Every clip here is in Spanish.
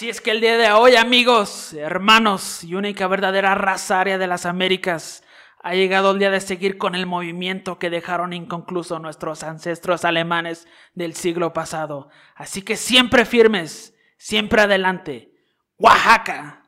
Así es que el día de hoy, amigos, hermanos y única verdadera raza área de las Américas, ha llegado el día de seguir con el movimiento que dejaron inconcluso nuestros ancestros alemanes del siglo pasado. Así que siempre firmes, siempre adelante. Oaxaca.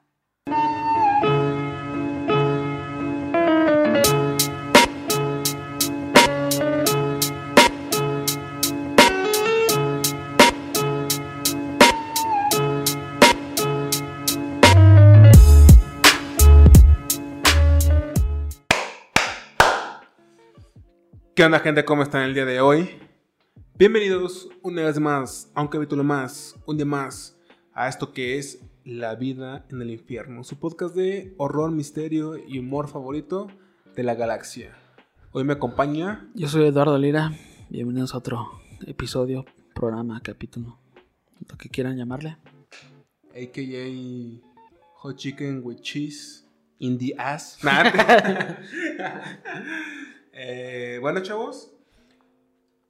¿Qué onda gente? ¿Cómo están el día de hoy? Bienvenidos una vez más, a un capítulo más, un día más, a esto que es La vida en el infierno, su podcast de horror, misterio y humor favorito de la galaxia. Hoy me acompaña... Yo soy Eduardo Lira, bienvenidos a otro episodio, programa, capítulo, lo que quieran llamarle. AKA Hot Chicken with Cheese in the ass. Eh, bueno, chavos,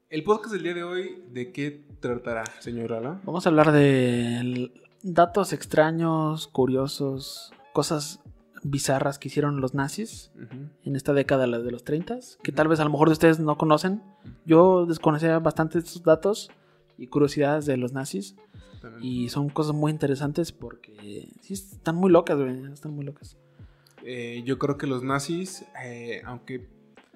el podcast del día de hoy, ¿de qué tratará, señor Ala? Vamos a hablar de datos extraños, curiosos, cosas bizarras que hicieron los nazis en esta década de los 30, que tal vez a lo mejor de ustedes no conocen. Yo desconocía bastante estos datos y curiosidades de los nazis. Y son cosas muy interesantes porque sí, están muy locas, güey. Están muy locas. Eh, yo creo que los nazis, eh, aunque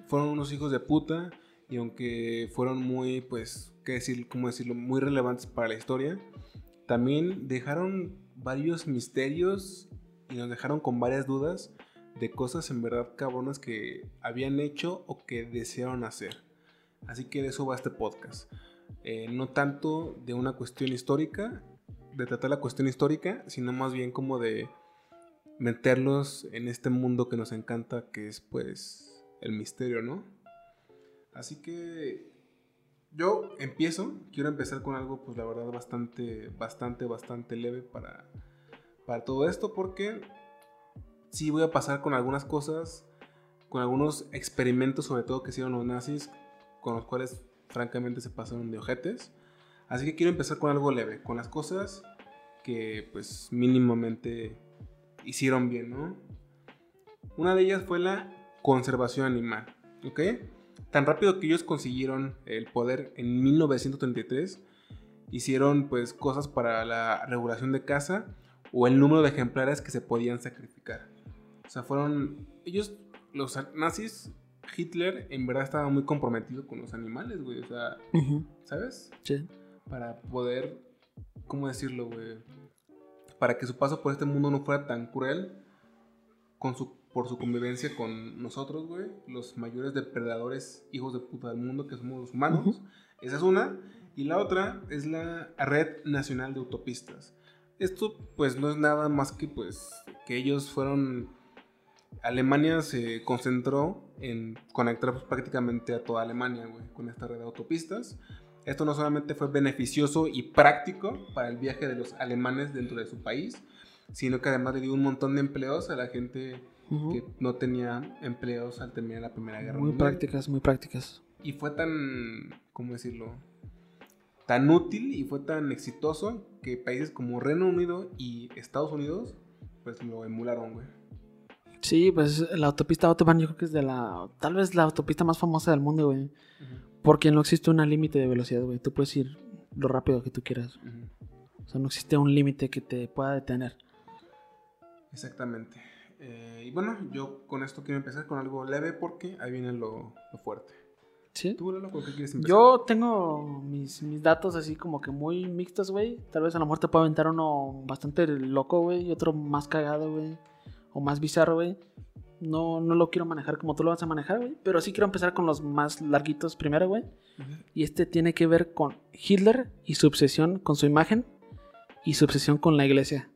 fueron unos hijos de puta y aunque fueron muy, pues, qué decir, cómo decirlo, muy relevantes para la historia, también dejaron varios misterios y nos dejaron con varias dudas de cosas en verdad cabronas que habían hecho o que desearon hacer. Así que de eso va este podcast. Eh, no tanto de una cuestión histórica, de tratar la cuestión histórica, sino más bien como de meterlos en este mundo que nos encanta, que es pues el misterio, ¿no? Así que yo empiezo, quiero empezar con algo, pues la verdad, bastante, bastante, bastante leve para, para todo esto, porque sí voy a pasar con algunas cosas, con algunos experimentos, sobre todo que hicieron los nazis, con los cuales francamente se pasaron de ojetes. Así que quiero empezar con algo leve, con las cosas que pues mínimamente hicieron bien, ¿no? Una de ellas fue la conservación animal. ¿Ok? Tan rápido que ellos consiguieron el poder en 1933, hicieron pues cosas para la regulación de caza o el número de ejemplares que se podían sacrificar. O sea, fueron ellos, los nazis, Hitler en verdad estaba muy comprometido con los animales, güey. O sea, ¿sabes? Sí. Para poder, ¿cómo decirlo, güey? Para que su paso por este mundo no fuera tan cruel con su por su convivencia con nosotros, güey, los mayores depredadores hijos de puta del mundo que somos los humanos. Esa es una. Y la otra es la Red Nacional de Autopistas. Esto pues no es nada más que pues que ellos fueron... Alemania se concentró en conectar pues, prácticamente a toda Alemania, güey, con esta red de autopistas. Esto no solamente fue beneficioso y práctico para el viaje de los alemanes dentro de su país, sino que además le dio un montón de empleos a la gente que no tenía empleos al terminar la Primera Guerra Muy prácticas, muy prácticas. Y fue tan, ¿cómo decirlo? Tan útil y fue tan exitoso que países como Reino Unido y Estados Unidos, pues lo emularon, güey. Sí, pues la autopista Autobahn yo creo que es de la, tal vez la autopista más famosa del mundo, güey. Porque no existe un límite de velocidad, güey. Tú puedes ir lo rápido que tú quieras. O sea, no existe un límite que te pueda detener. Exactamente. Eh, y bueno, yo con esto quiero empezar con algo leve porque ahí viene lo, fuerte. ¿Sí? ¿Tú, Lalo, con qué quieres empezar? Yo tengo mis, mis datos así como que muy mixtos, güey. Tal vez a lo mejor te puedo aventar uno bastante loco, güey, y otro más cagado, güey. O más bizarro, güey. No, no lo quiero manejar como tú lo vas a manejar, güey. Pero sí quiero empezar con los más larguitos primero, güey. Y este tiene que ver con Hitler y su obsesión con su imagen y su obsesión con la iglesia.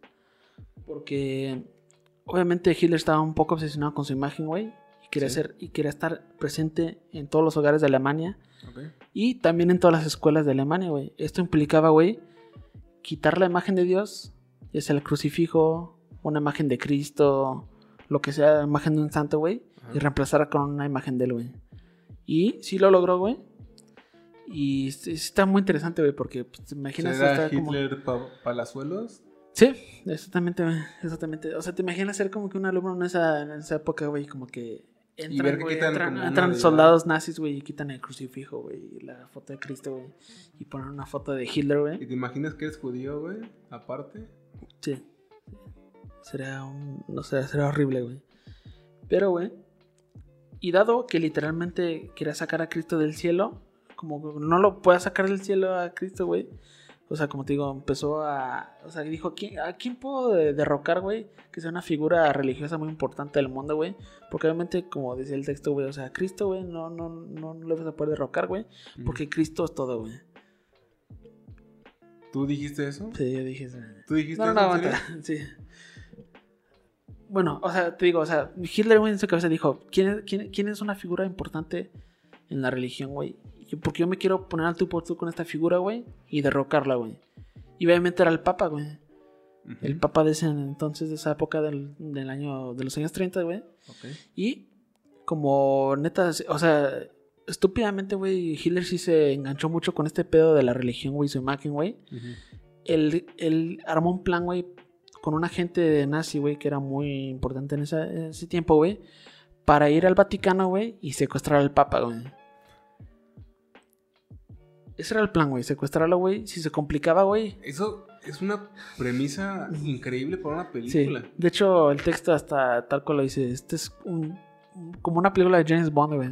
Porque obviamente Hitler estaba un poco obsesionado con su imagen, güey. Y quería, ser, y quería estar presente en todos los hogares de Alemania. Y también en todas las escuelas de Alemania, güey. Esto implicaba, güey, quitar la imagen de Dios, ya sea el crucifijo, una imagen de Cristo, lo que sea, imagen de un santo, güey, y reemplazarla con una imagen de él, güey. Y sí lo logró, güey. Y está muy interesante, güey, porque pues, te imaginas. ¿Era Hitler Palazuelos? Sí, exactamente, exactamente. O sea, te imaginas ser como que un alumno en esa, en esa época, güey, como que entran, ver que güey, quitan entran, como entran soldados nazis, güey, y quitan el crucifijo, güey, y la foto de Cristo, güey, y ponen una foto de Hitler, ¿Y güey. te imaginas que eres judío, güey? Aparte. Sí. Sería un, no sé, sería horrible, güey. Pero, güey, y dado que literalmente quería sacar a Cristo del cielo, como no lo puede sacar del cielo a Cristo, güey. O sea, como te digo, empezó a. O sea, dijo: ¿a quién, ¿a quién puedo de- derrocar, güey? Que sea una figura religiosa muy importante del mundo, güey. Porque obviamente, como decía el texto, güey, o sea, Cristo, güey, no, no, no, no le vas a poder derrocar, güey. Porque Cristo es todo, güey. ¿Tú dijiste eso? Sí, yo dije. ¿Tú dijiste No, no, eso? no, aguanta. Sí. Bueno, o sea, te digo, o sea, Hitler, güey, en su cabeza dijo, ¿quién es, quién, quién es una figura importante en la religión, güey? Porque yo me quiero poner al tú por tú con esta figura, güey, y derrocarla, güey. Y obviamente era el Papa, güey. El Papa de ese entonces, de esa época del, del año, de los años 30, güey. Y como neta, o sea, estúpidamente, güey, Hitler sí se enganchó mucho con este pedo de la religión, güey, su imagen, güey Ujú. él, él armó un plan, güey, con un agente nazi, güey, que era muy importante en, esa- en ese tiempo, güey, para ir al Vaticano, güey, y secuestrar al Papa, güey. Ese era el plan, güey, secuestrarlo, güey. Si se complicaba, güey. Eso es una premisa increíble para una Sí. película. De hecho, el texto hasta tal cual lo dice. Este es un, como una película de James Bond, güey.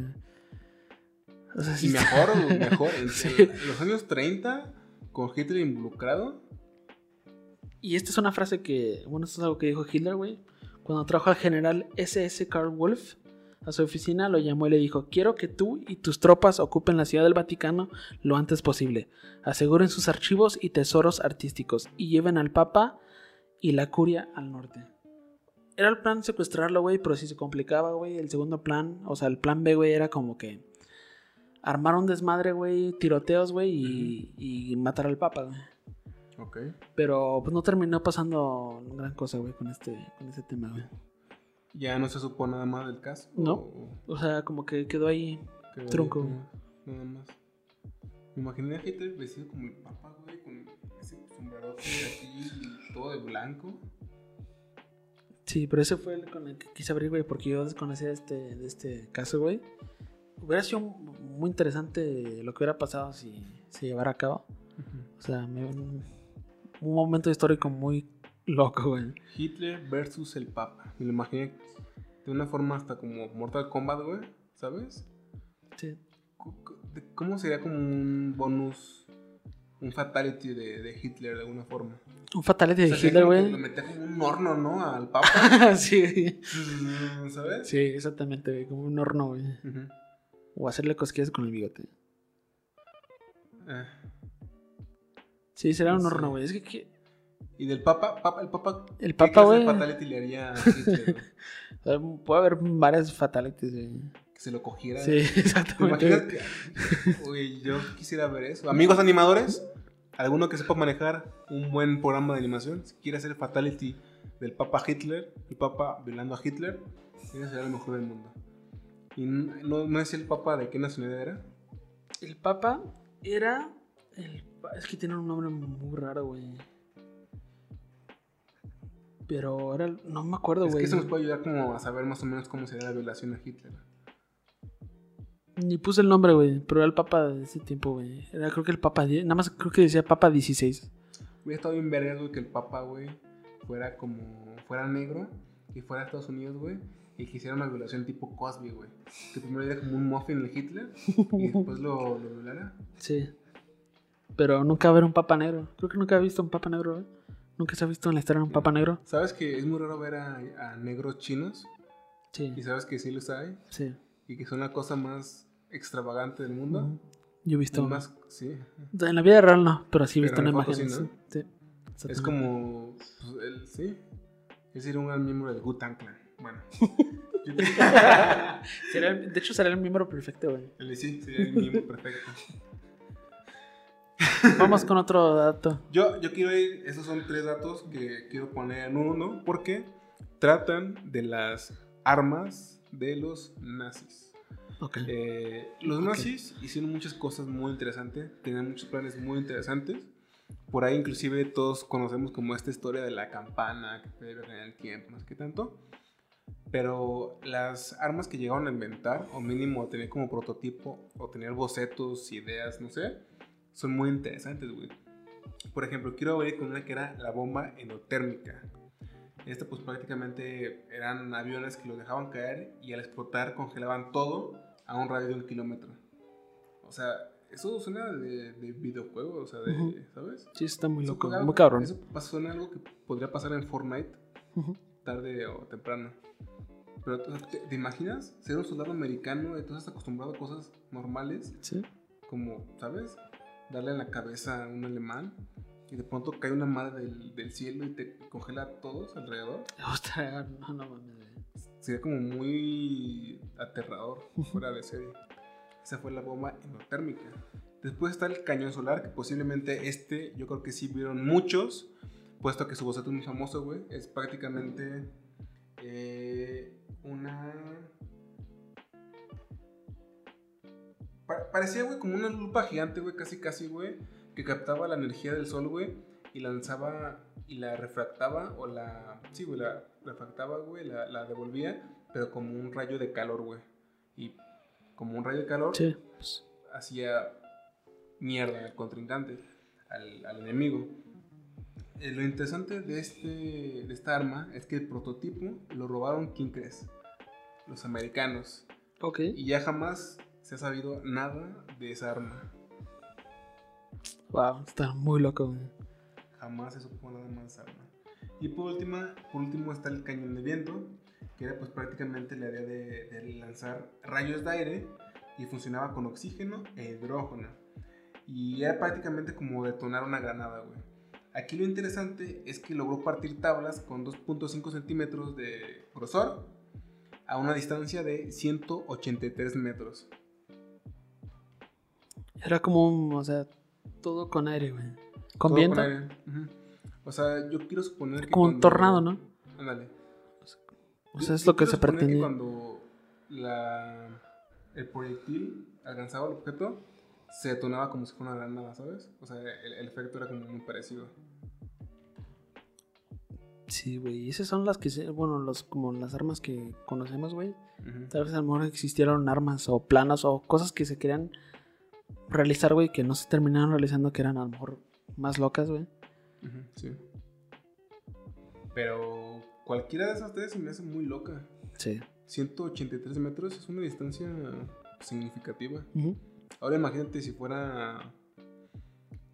O sea, sí Y mejor, mejor. En, Sí. en los años 30, con Hitler involucrado. Y esta es una frase que, bueno, esto es algo que dijo Hitler, güey. Cuando trajo al general SS Karl Wolf a su oficina, lo llamó y le dijo, quiero que tú y tus tropas ocupen la ciudad del Vaticano lo antes posible. Aseguren sus archivos y tesoros artísticos y lleven al Papa y la curia al norte. Era el plan secuestrarlo, güey, pero si se complicaba, güey, el segundo plan, o sea, el plan B, güey, era como que armar un desmadre, güey, tiroteos, güey, y, y matar al Papa, güey. Ok. Pero pues no terminó pasando gran cosa, güey, con este, con este tema, güey. Ya no se supo nada más del caso. No. o- O sea, como que quedó ahí. que- Tronco. Nada más. Me imaginé a Hitler vestido como el papa, güey, con ese sombrero aquí, todo de blanco. Sí, pero ese fue el con el que quise abrir, güey, porque yo desconocía este, de este caso, güey. Hubiera sido muy interesante lo que hubiera pasado si se llevara a cabo. O sea, me- un momento histórico muy loco, güey. Hitler versus el papa. Me lo imaginé de una forma hasta como Mortal Kombat, güey, ¿sabes? Sí. ¿Cómo sería como un bonus, un fatality de, de Hitler de alguna forma? Un fatality de O sea, Hitler, güey. Lo metía como un horno, ¿no? Al papa, sí, ¿sabes? sí, exactamente, güey, como un horno, güey. Ujú. O hacerle cosquillas con el bigote. Ah. Sí, será un horno, güey. Es que, que- Y del papa, papa el papa. El ¿qué papa, güey. fatality le haría puede haber varias fatalities, güey. que se lo cogiera. Sí, ¿Te exactamente. imaginas que.? Uy, yo quisiera ver eso. Amigos animadores, alguno que sepa manejar un buen programa de animación, si quiere hacer Fatality del Papa Hitler, el Papa violando a Hitler, ese sería el mejor del mundo. ¿Y no, no es el Papa de qué nacionalidad era? El papa era. El, es que tiene un nombre muy raro, güey. Pero el- No me acuerdo, Es que güey. eso nos puede ayudar como a saber más o menos cómo sería la violación a Hitler. Ni puse el nombre, güey. Pero era el papa de ese tiempo, güey. Era creo que el papa. Nada más creo que decía papa 16. Hubiera estado bien verga, güey, que el Papa, güey, fuera como. fuera negro y fuera a Estados Unidos, güey. Y que hiciera una violación tipo Cosby, güey. Que primero era como un muffin de Hitler y después lo, lo violara. Sí. Pero nunca ver un papa negro. Creo que nunca he visto un papa negro, güey. Nunca se ha visto en la historia un papa negro. ¿Sabes que es muy raro ver a, a negros chinos? Sí. Y sabes que sí los hay. Sí. Y que son la cosa más extravagante del mundo. Yo he visto. Más, sí. En la vida real no, pero sí he visto en imagen. sí, ¿no? Sí. Es como. pues, él, sí. Es ser un gran miembro del Wu-Tang Clan. Bueno. Sería de hecho, sería el miembro perfecto, güey. sí, sería el miembro perfecto. Vamos con otro dato. Yo, yo quiero ir, esos son tres datos que quiero poner en uno porque tratan de las armas de los nazis. Ok. Eh, los Ok. nazis hicieron muchas cosas muy interesantes, tenían muchos planes muy interesantes Por ahí inclusive todos conocemos como esta historia de la campana que ver en el tiempo, más que tanto. Pero las armas que llegaron a inventar, o mínimo tener como prototipo, o tener bocetos, ideas, no sé, son muy interesantes, güey. Por ejemplo, quiero ver con una que era la bomba endotérmica. Esta pues prácticamente eran aviones que los dejaban caer y al explotar congelaban todo a un radio de un kilómetro. O sea, eso suena de, de videojuego, o sea, de, ¿sabes? Sí, está muy Eso loco, muy cabrón. Eso en algo que podría pasar en Fortnite, tarde o temprano. Pero ¿tú- ¿te, te imaginas ser un soldado americano y tú estás acostumbrado a cosas normales, Sí. como, ¿sabes? Darle en la cabeza a un alemán y de pronto cae una madre del, del cielo y te congela a todos alrededor. Ostras, no, no mames. Sería como muy aterrador, fuera de serie. Esa fue la bomba endotérmica. Después está el cañón solar, que posiblemente este, yo creo que sí vieron muchos, puesto que su boceto es muy famoso, güey. Es prácticamente eh, una... parecía, güey, como una lupa gigante, güey, casi, casi, güey, que captaba la energía del sol, güey, y lanzaba y la refractaba, o la... Sí, güey, la refractaba, güey, la, la devolvía, pero como un rayo de calor, güey. Y como un rayo de calor Sí, pues, hacía mierda al contrincante, al, al enemigo. Eh, lo interesante de, este, de esta arma es que el prototipo lo robaron, ¿quién crees? Los americanos. ok. Y ya jamás se ha sabido nada de esa arma. Wow, está muy loco. Jamás se supo nada más de esa arma. Y por, última, por último está el cañón de viento, que era pues prácticamente la idea de, de lanzar rayos de aire y funcionaba con oxígeno e hidrógeno. Y era prácticamente como detonar una granada, güey. Aquí lo interesante es que logró partir tablas con 2.5 centímetros de grosor a una distancia de 183 metros. Era como un, o sea, todo con aire, güey. Con Todo viento. aire. Ujú. O sea, yo quiero suponer que como un cuando- tornado, ¿no? Ándale. O sea, es yo lo que se pretendía. cuando la, el proyectil alcanzaba el objeto, se detonaba como si fuera una granada, ¿sabes? O sea, el, el efecto era como muy parecido. Sí, güey. Esas son las que, se, bueno, los, como las armas que conocemos, güey. Tal vez a lo mejor existieron armas o planos o cosas que se querían realizar, güey, que no se terminaron realizando, que eran a lo mejor más locas, güey. Ujú, Sí. Pero cualquiera de esas tres se me hace muy loca. Sí. 183 metros es una distancia significativa. Ujú. Ahora imagínate si fuera,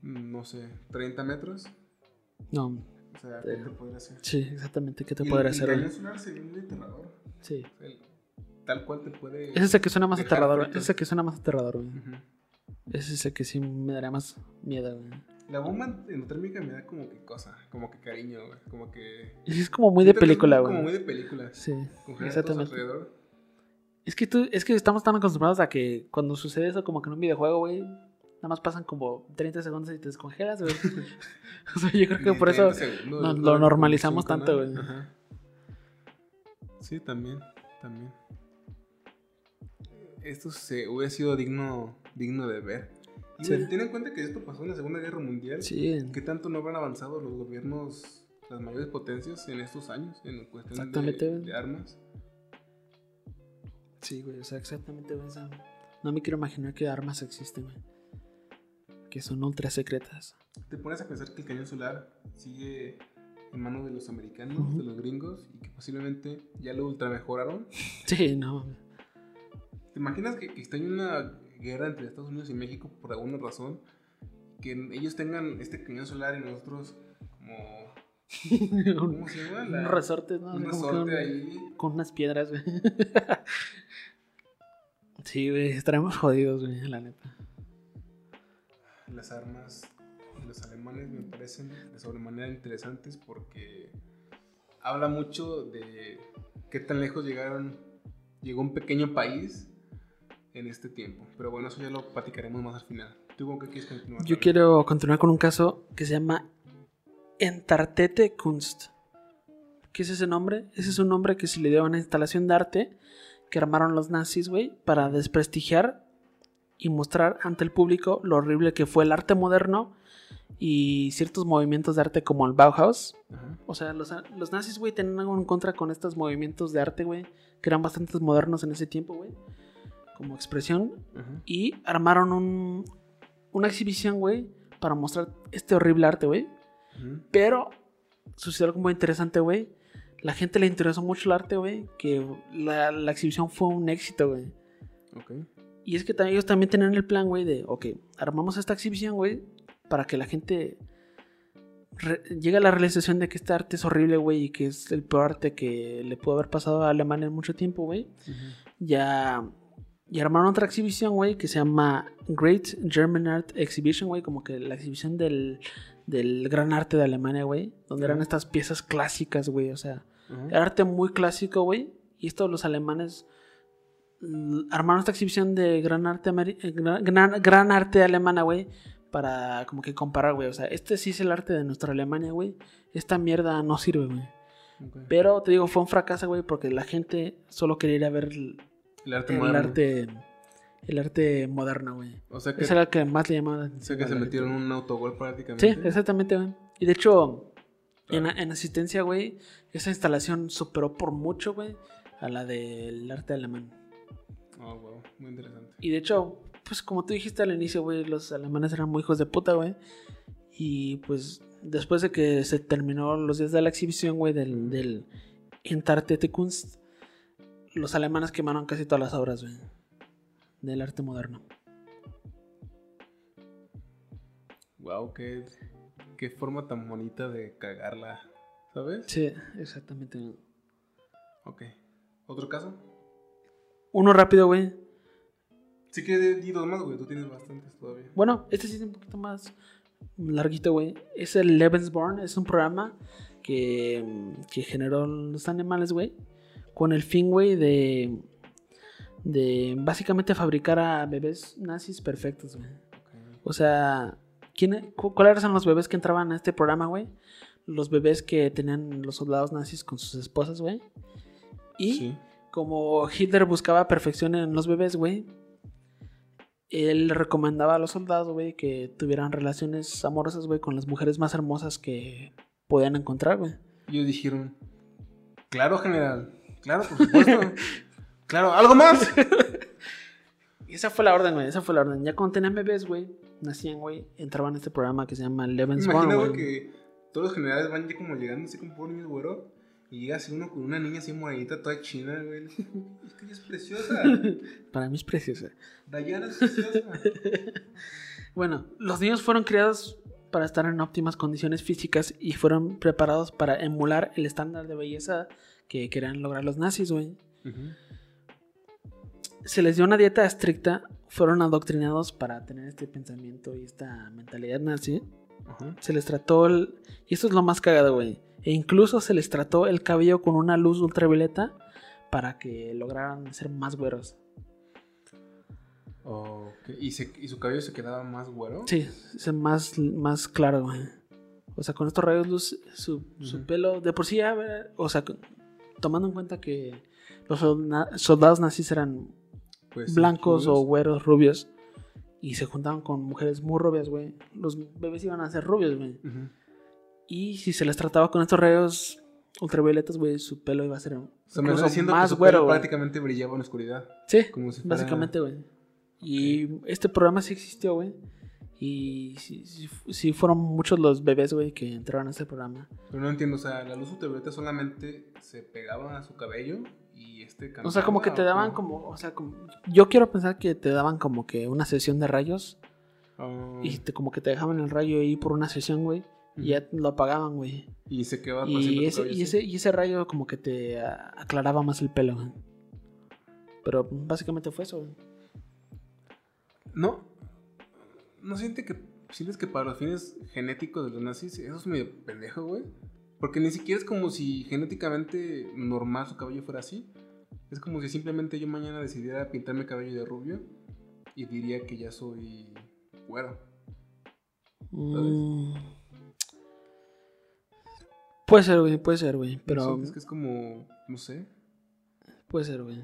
mm, no sé, 30 metros. No, O sea, ¿qué te podría hacer? sí, exactamente. ¿Qué te Y podría el, hacer, el güey? cañón solar sería muy aterrador. Sí. El- tal cual te puede... Ese es el que suena más aterrador. Ese es el que suena más aterrador, güey. Ujú. Ese es el que sí me daría más miedo, güey. La bomba endotérmica me da como que cosa, como que cariño, güey. Como que... Es como muy de película, Como muy güey. de película. Sí, exactamente. alrededor. Es que tú, es que estamos tan acostumbrados a que cuando sucede eso como que en un videojuego, güey, nada más pasan como 30 segundos y te descongelas, güey. o sea, yo creo que por eso 30 segundos, nos- yo lo normalizamos tanto, güey. Ajá. Sí, también, también. Esto se hubiera sido digno, digno de ver. Y Sí. ten en cuenta que esto pasó en la Segunda Guerra Mundial. Sí, ¿Qué tanto no habrán avanzado los gobiernos, las mayores potencias en estos años en cuestión de, armas? sí, güey, o sea, exactamente, güey. no me quiero imaginar que armas existen, güey. Que son ultra secretas. Te pones a pensar que el cañón solar sigue en manos de los americanos, de los gringos, y que posiblemente ya lo ultra mejoraron. Sí, no. ¿Te imaginas que, que está en una guerra entre Estados Unidos y México por alguna razón? Que ellos tengan este cañón solar y nosotros como... ¿Cómo se llama? La- un resorte, ¿no? un resorte un- ahí. Con unas piedras, güey. sí, güey, estaremos jodidos, güey, la neta. Las armas de los alemanes me parecen de sobremanera interesantes porque habla mucho de qué tan lejos llegaron, llegó un pequeño país en este tiempo. Pero bueno, eso ya lo platicaremos más al final. ¿Tú con qué quieres continuar? Yo quiero continuar con un caso que se llama Entartete Kunst. ¿Qué es ese nombre? Ese es un nombre que se le dio a una instalación de arte que armaron los nazis, güey, para desprestigiar y mostrar ante el público lo horrible que fue el arte moderno y ciertos movimientos de arte como el Bauhaus. Ajá. O sea, los, los nazis, güey, tenían algo en contra con estos movimientos de arte, güey, que eran bastante modernos en ese tiempo, güey, como expresión. Y armaron un, una exhibición, güey, para mostrar este horrible arte, güey. Pero sucedió algo muy interesante, güey. La gente le interesó mucho el arte, güey, que la, la exhibición fue un éxito, güey. Ok. Y es que ellos también tenían el plan, güey, de, ok, armamos esta exhibición, güey, para que la gente llegue a la realización de que este arte es horrible, güey, y que es el peor arte que le pudo haber pasado a Alemania en mucho tiempo, güey. Ya, y armaron otra exhibición, güey, que se llama Great German Art Exhibition, güey, como que la exhibición del, del gran arte de Alemania, güey, donde eran estas piezas clásicas, güey, o sea, era arte muy clásico, güey. Y esto los alemanes mm, armaron esta exhibición de gran arte, eh, gran, gran- gran arte alemana, güey. Para como que comparar, güey. O sea, este sí es el arte de nuestra Alemania, güey. Esta mierda no sirve, güey. Pero te digo, fue un fracaso, güey, porque la gente solo quería ir a ver el, arte el moderno. arte, el arte moderno, güey. O sea que, Ese era el que más le llamaba la o sea que se la metieron un autogol prácticamente. Sí, exactamente, güey. Y de hecho, en, en asistencia, güey, esa instalación superó por mucho, güey, a la del arte alemán. Oh, wow. Muy interesante. Y de hecho, pues como tú dijiste al inicio, güey, los alemanes eran muy hijos de puta, güey. Y pues después de que se terminó los días de la exhibición, güey, del, del Entartete Kunst, los alemanes quemaron casi todas las obras, güey, del arte moderno. Wow, qué, qué forma tan bonita de cagarla. ¿Sabes? Sí, exactamente. Ok. ¿Otro caso? Uno rápido, güey. Sí que di dos más, güey. Tú tienes bastantes todavía. Bueno, este sí es un poquito más larguito, güey. Es el Lebensborn, es un programa que, que generó los animales, güey. Con el fin, güey, de, de básicamente fabricar a bebés nazis perfectos, güey. O sea, ¿quién, cu- ¿cuáles eran los bebés que entraban a este programa, güey? Los bebés que tenían los soldados nazis con sus esposas, güey. Y Sí. como Hitler buscaba perfección en los bebés, güey, él recomendaba a los soldados, güey, que tuvieran relaciones amorosas, güey, con las mujeres más hermosas que podían encontrar, güey. Ellos dijeron, claro, general. Claro, por supuesto. claro, ¿algo más? Y esa fue la orden, güey, esa fue la orden. Ya cuando tenían bebés, güey, nacían, güey, entraban a este programa que se llama Lebensborn, imagino, güey, que todos los generales van ya como llegando así como por niños, güero. Y llega así uno con una niña así morenita, toda china, güey. Es que ella es preciosa. Para mí es preciosa. Diana es preciosa. Bueno, los niños fueron criados para estar en óptimas condiciones físicas y fueron preparados para emular el estándar de belleza que querían lograr los nazis, güey. Se les dio una dieta estricta, fueron adoctrinados para tener este pensamiento y esta mentalidad nazi. Se les trató el... Y esto es lo más cagado, güey. E incluso se les trató el cabello con una luz ultravioleta para que lograran ser más güeros. ¿Y, se- ¿Y su cabello se quedaba más güero? Sí, es más, más claro, güey. O sea, con estos rayos luz, su, su pelo, de por sí, ya, o sea, tomando en cuenta que los solda- soldados nazis eran Pues, blancos o güeros, rubios, y se juntaban con mujeres muy rubias, güey, los bebés iban a ser rubios, güey. Ujú. Y si se les trataba con estos rayos ultravioletas, güey, su pelo iba a ser O sea, me que más su güero, pelo prácticamente brillaba en la oscuridad. Sí, Como si fuera- básicamente, güey. Y este programa sí existió, güey. Y sí, sí sí fueron muchos los bebés, güey, que entraron a este programa. Pero no entiendo, o sea, la luz ultravioleta solamente se pegaba a su cabello y este O sea, como que te ¿o daban como, o sea, como, yo quiero pensar que te daban como que una sesión de rayos Ah, y te, como que te dejaban el rayo ahí por una sesión, güey, y ya lo apagaban, güey. y se quedaba Y ese, y, ese, y ese rayo como que te aclaraba más el pelo, güey. Pero básicamente fue eso, güey. No, no siente que sientes que para los fines genéticos de los nazis eso es medio pendejo, güey. Porque ni siquiera es como si genéticamente normal su cabello fuera así. Es como si simplemente yo mañana decidiera pintarme el cabello de rubio y diría que ya soy güero. Mm. Puede ser, güey, puede ser, güey. Pero es que es como, no sé. puede ser, güey.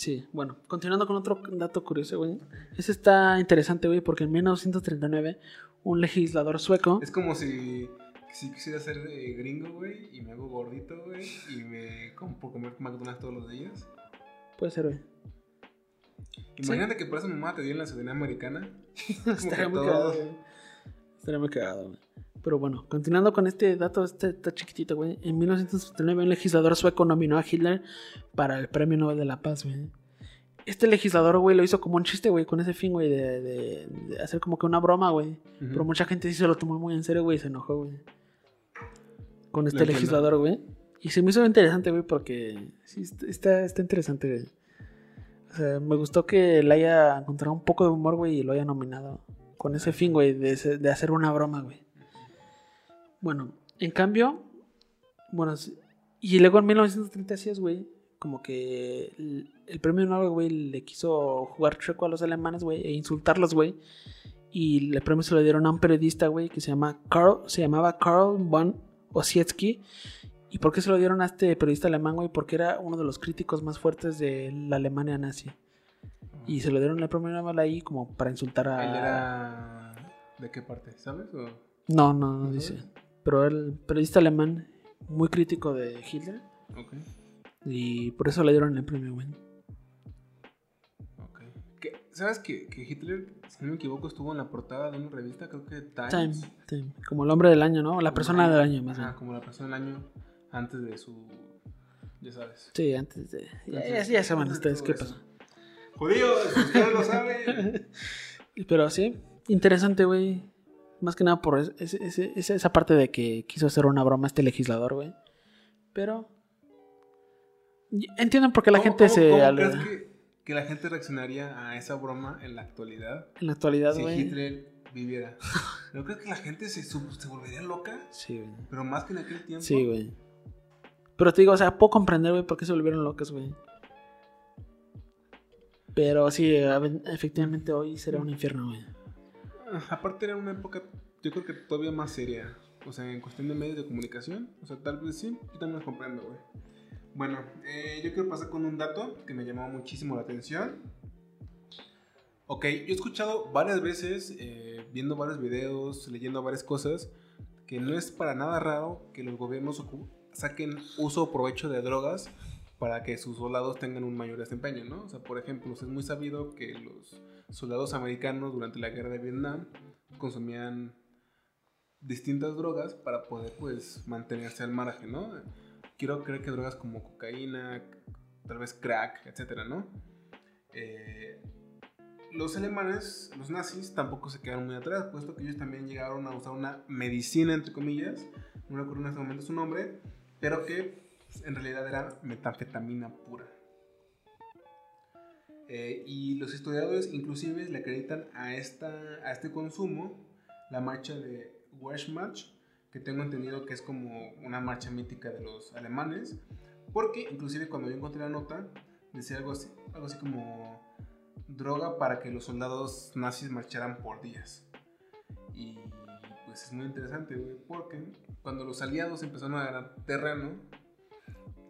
Sí, bueno, continuando con otro dato curioso, güey. Ese está interesante, güey, porque en 1939 un legislador sueco... Es como si, si quisiera ser eh, gringo, güey, y me hago gordito, güey, y me compro comer McDonald's todos los días. Puede ser, güey. Imagínate que por esa mamá te dieron la ciudadanía americana. Estaría muy cagado. Estaría muy cagado, güey. Pero bueno, continuando con este dato, este está chiquitito, güey. En 1939 un legislador sueco nominó a Hitler para el Premio Nobel de la Paz, güey. Este legislador, güey, lo hizo como un chiste, güey, con ese fin, güey, de, de- de hacer como que una broma, güey. Pero mucha gente sí se lo tomó muy en serio, güey, y se enojó, güey. Con este legislador, güey. Y se me hizo interesante, güey, porque sí, está- está, interesante, güey. O sea, me gustó que le haya encontrado un poco de humor, güey, y lo haya nominado. Con ese fin, güey, de, de hacer una broma, güey. Bueno, en cambio, bueno, y luego en 1936, güey, como que el, el premio Nobel, güey, le quiso jugar chueco a los alemanes, güey, e insultarlos, güey. Y el premio se lo dieron a un periodista, güey, que se llama Karl, se llamaba Karl von Ossietzky. ¿Y por qué se lo dieron a este periodista alemán, güey? Porque era uno de los críticos más fuertes de la Alemania nazi. Y se lo dieron el premio Nobel ahí como para insultar a... ¿Él era de qué parte? ¿Sabes? O- No, no, no ¿No dice. sabes? Pero el periodista alemán, muy crítico de Hitler. Ok. Y por eso le dieron el premio, güey. Ok. Que- ¿Sabes que, que Hitler, si no me equivoco, estuvo en la portada de una revista, creo que Times? Time, time. Como el hombre del año, ¿no? La Como persona el del año, más bien. como la persona del año antes de su. Ya sabes. Sí, antes de. Ya, ya, Entonces, ya saben ustedes qué eso. pasó. Judíos, ustedes lo saben. Pero sí, interesante, güey. Más que nada por es- ese- ese- esa, parte de que quiso hacer una broma este legislador, güey. Pero. Entienden por qué la ¿Cómo- gente cómo- se. ¿Cómo crees que, que la gente reaccionaría a esa broma en la actualidad? En la actualidad, Si güey. Hitler viviera. ¿No crees que la gente se, se volvería loca? Sí, güey. Pero más que en aquel tiempo. Sí, güey. Pero te digo, o sea, puedo comprender, güey, por qué se volvieron locos, güey. Pero sí, efectivamente hoy será un infierno, güey. Aparte era una época, yo creo que todavía más seria. O sea, en cuestión de medios de comunicación. O sea, tal vez sí, yo también lo comprendo, güey. Bueno, eh, yo quiero pasar con un dato que me llamó muchísimo la atención. Ok, yo he escuchado varias veces, eh, viendo varios videos, leyendo varias cosas, que no es para nada raro que los gobiernos saquen uso o provecho de drogas para que sus soldados tengan un mayor desempeño, ¿no? O sea, por ejemplo, es muy sabido que los soldados americanos durante la guerra de Vietnam consumían distintas drogas para poder, pues, mantenerse al margen, ¿no? Quiero creer que drogas como cocaína, tal vez crack, etcétera, ¿no? Eh, los alemanes, los nazis, tampoco se quedaron muy atrás, puesto que ellos también llegaron a usar una medicina, entre comillas, no recuerdo en este momento su nombre, pero que en realidad era metanfetamina pura. Eh, y los historiadores inclusive le acreditan a, esta, a este consumo la marcha de Wehrmacht, que tengo entendido que es como una marcha mítica de los alemanes, porque inclusive cuando yo encontré la nota decía algo así, algo así como droga para que los soldados nazis marcharan por días. Y pues es muy interesante, porque cuando los aliados empezaron a ganar terreno,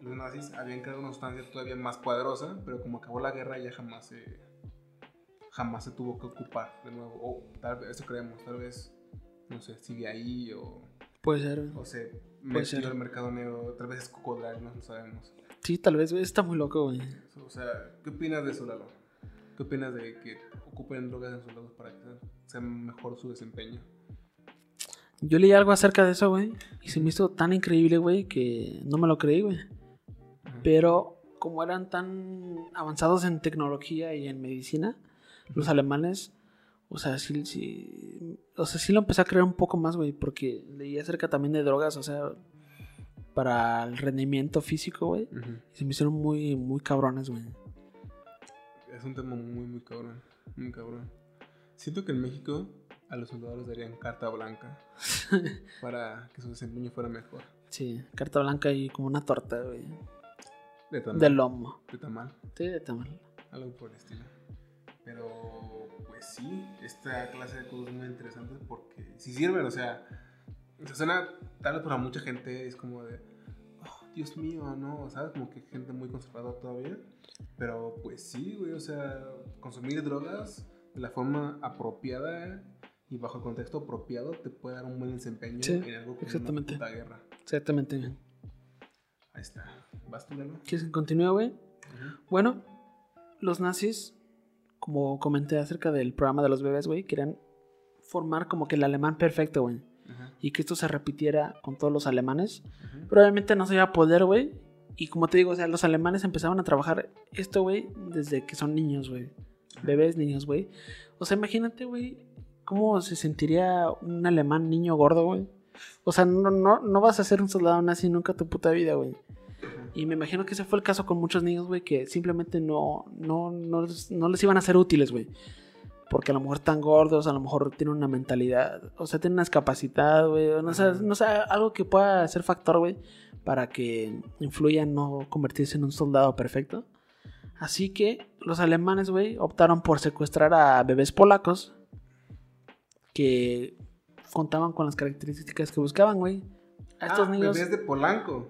los nazis habían creado una sustancia todavía más poderosa, pero como acabó la guerra ya jamás se, jamás se tuvo que ocupar de nuevo. O tal vez, eso creemos, tal vez, no sé, sigue ahí o, Puede ser. o se metió al mercado negro, tal vez es cocodrilo, no lo sabemos. Sí, tal vez. Está muy loco, güey. O sea, ¿qué opinas de eso, Lalo? ¿Qué opinas de que ocupen drogas en soldados para que sea mejor su desempeño? Yo leí algo acerca de eso, güey. Y se me hizo tan increíble, güey, que no me lo creí, güey. Pero como eran tan avanzados en tecnología y en medicina, los alemanes, o sea, sí, sí, o sea, sí lo empecé a creer un poco más, güey, porque leí acerca también de drogas, o sea, para el rendimiento físico, güey. Y se me hicieron muy, muy cabrones, güey. Es un tema muy, muy cabrón. Muy cabrón. Siento que en México a los soldados les darían carta blanca para que su desempeño fuera mejor. Sí, carta blanca y como una torta, güey. De tamal. De lomo. De tamal. Sí, de tamal. Algo por el estilo. Pero, pues sí, esta clase de cosas muy interesantes porque si sirven, o sea, o sea, suena tal vez para mucha gente es como de, "Oh, Dios mío, no, ¿sabes? Como que gente muy conservadora todavía. Pero pues sí, güey, o sea, consumir drogas de la forma apropiada y bajo el contexto apropiado te puede dar un buen desempeño Sí, en algo como exactamente. una puta guerra. Exactamente. Ahí está. ¿Vas tú, Lalo? ¿Quieres que continúe, güey? Bueno, los nazis, como comenté acerca del programa de los bebés, güey, querían formar como que el alemán perfecto, güey. Y que esto se repitiera con todos los alemanes. Ajá. Pero obviamente no se iba a poder, güey. Y como te digo, o sea, los alemanes empezaban a trabajar esto, güey, desde que son niños, güey. Bebés, niños, güey. O sea, imagínate, güey, cómo se sentiría un alemán niño gordo, güey. O sea, no, no, no vas a ser un soldado nazi nunca tu puta vida, güey. Y me imagino que ese fue el caso con muchos niños, güey, que simplemente no, no, no, les, no les iban a ser útiles, güey. Porque a lo mejor están gordos, a lo mejor tienen una mentalidad, o sea, tienen una discapacidad, güey. o No sé, no sé, algo que pueda ser factor, güey, para que influya en no convertirse en un soldado perfecto. Así que los alemanes, güey, optaron por secuestrar a bebés polacos que contaban con las características que buscaban, güey. A estos Ah, niños bebés de Polanco.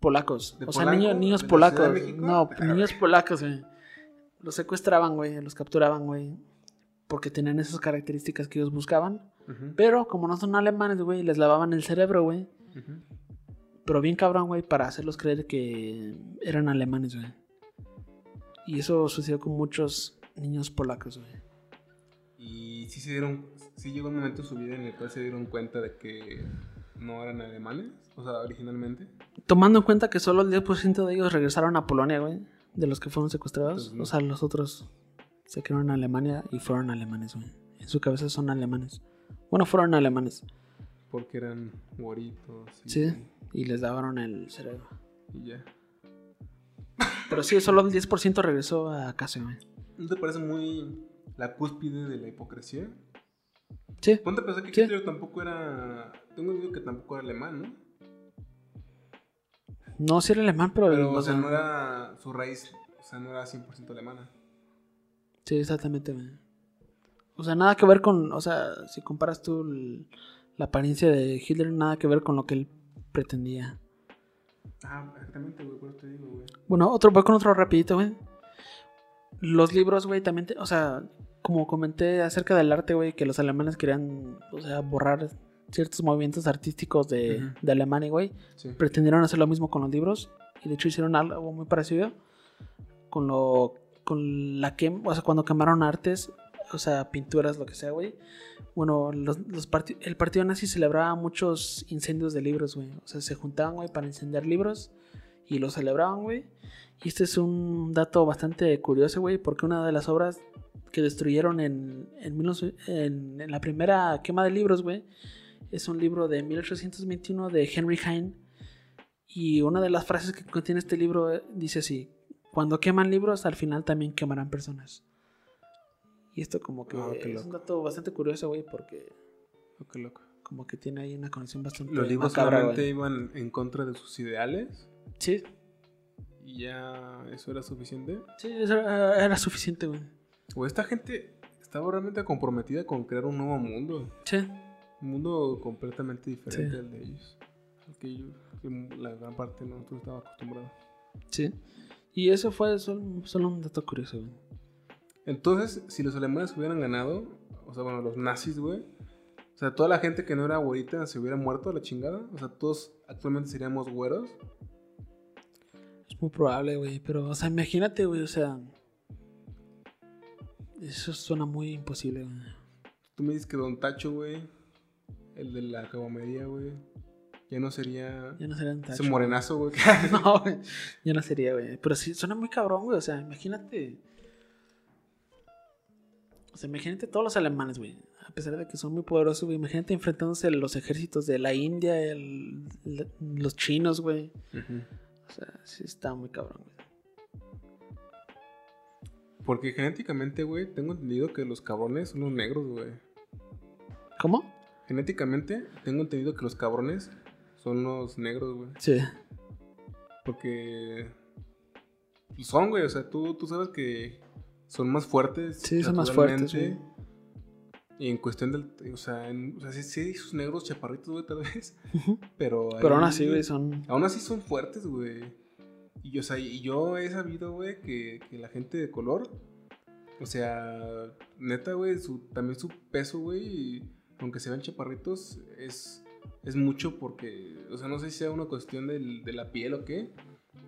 polacos. ¿De o sea, Polanco? niños, niños ¿De la polacos. No, niños polacos, güey. Los secuestraban, güey. Los capturaban, güey. Porque tenían esas características que ellos buscaban. Pero como no son alemanes, güey, les lavaban el cerebro, güey. Pero bien cabrón, güey, para hacerlos creer que eran alemanes, güey. Y eso sucedió con muchos niños polacos, güey. Y sí se dieron, sí llegó un momento en su vida en el cual se dieron cuenta de que no eran alemanes, o sea, originalmente. Tomando en cuenta que solo el 10% de ellos regresaron a Polonia, güey. De los que fueron secuestrados. Entonces, no. O sea, los otros se quedaron en Alemania y fueron alemanes, güey. En su cabeza son alemanes. Bueno, fueron alemanes. Porque eran güeritos. Y, Sí. Y les lavaron el cerebro. Y ya. Pero sí, solo el 10% regresó a casa, güey. ¿No te parece muy la cúspide de la hipocresía? Sí. Ponte a pensar que Sí. Hitler tampoco era. Tengo entendido que tampoco era alemán, ¿no? No, sí era alemán, pero... Pero, o sea, no era. Su raíz, o sea, no era 100% alemana. Sí, exactamente. O sea, nada que ver con... O sea, si comparas tú el- la apariencia de Hitler, nada que ver con lo que él pretendía. Ah, exactamente, güey, por eso te digo, güey. Bueno, otro, voy con otro rapidito, güey. Los libros, güey, también, te- o sea, como comenté acerca del arte, güey, que los alemanes querían, o sea, borrar ciertos movimientos artísticos de, Ujú. de Alemania, güey. Sí. Pretendieron hacer lo mismo con los libros y de hecho hicieron algo muy parecido con lo, con la que, o sea, cuando quemaron artes, o sea, pinturas, lo que sea, güey. Bueno, los, los el partido nazi celebraba muchos incendios de libros, güey. O sea, se juntaban, güey, para incendiar libros y los celebraban, güey. Y este es un dato bastante curioso, güey, porque una de las obras que destruyeron en, en, 19 en- en la primera quema de libros, güey, es un libro de 1821 de Henry Heine. Y una de las frases que contiene este libro eh, dice así: Cuando queman libros, al final también quemarán personas. Y esto, como que qué es un dato bastante curioso, güey, porque Oh, qué loco. como que tiene ahí una conexión bastante. Los libros güey. iban en contra de sus ideales Sí, y ya eso era suficiente. sí, eso era, era suficiente, güey. O esta gente estaba realmente comprometida con crear un nuevo mundo. Sí, Un mundo completamente diferente Sí. al de ellos. Al que, yo- que la gran parte de nosotros estaba acostumbrado. sí. Y eso fue solo, solo un dato curioso, güey. Entonces, si los alemanes hubieran ganado, o sea, bueno, los nazis, güey. O sea, toda la gente que no era güerita se hubiera muerto a la chingada. O sea, todos actualmente seríamos güeros. Es muy probable, güey. Pero, o sea, imagínate, güey, o sea. Eso suena muy imposible, güey. Tú me dices que Don Tacho, güey, el de la cabomería, güey, ya no sería Ya no serían ese tacho. morenazo, güey. No, güey. Ya no sería, güey. Pero sí, suena muy cabrón, güey. O sea, imagínate. O sea, imagínate todos los alemanes, güey. A pesar de que son muy poderosos, güey. Imagínate enfrentándose a los ejércitos de la India, el- el- los chinos, güey. O sea, sí está muy cabrón, güey. Porque genéticamente, güey, tengo entendido que los cabrones son los negros, güey. ¿Cómo? Genéticamente, tengo entendido que los cabrones son los negros, güey. Sí. Porque son, güey, o sea, tú, tú sabes que son más fuertes. Sí, son más fuertes. Y en cuestión del. O sea, en, o sea sí, sí, sus negros chaparritos, güey, tal vez. Pero. Pero aún así, güey, son. Aún así son fuertes, güey. Y, o sea, y yo he sabido, güey, que, que la gente de color. O sea, neta, güey, su, también su peso, güey, aunque se vean chaparritos, es, es mucho porque. O sea, no sé si sea una cuestión del- de la piel o qué.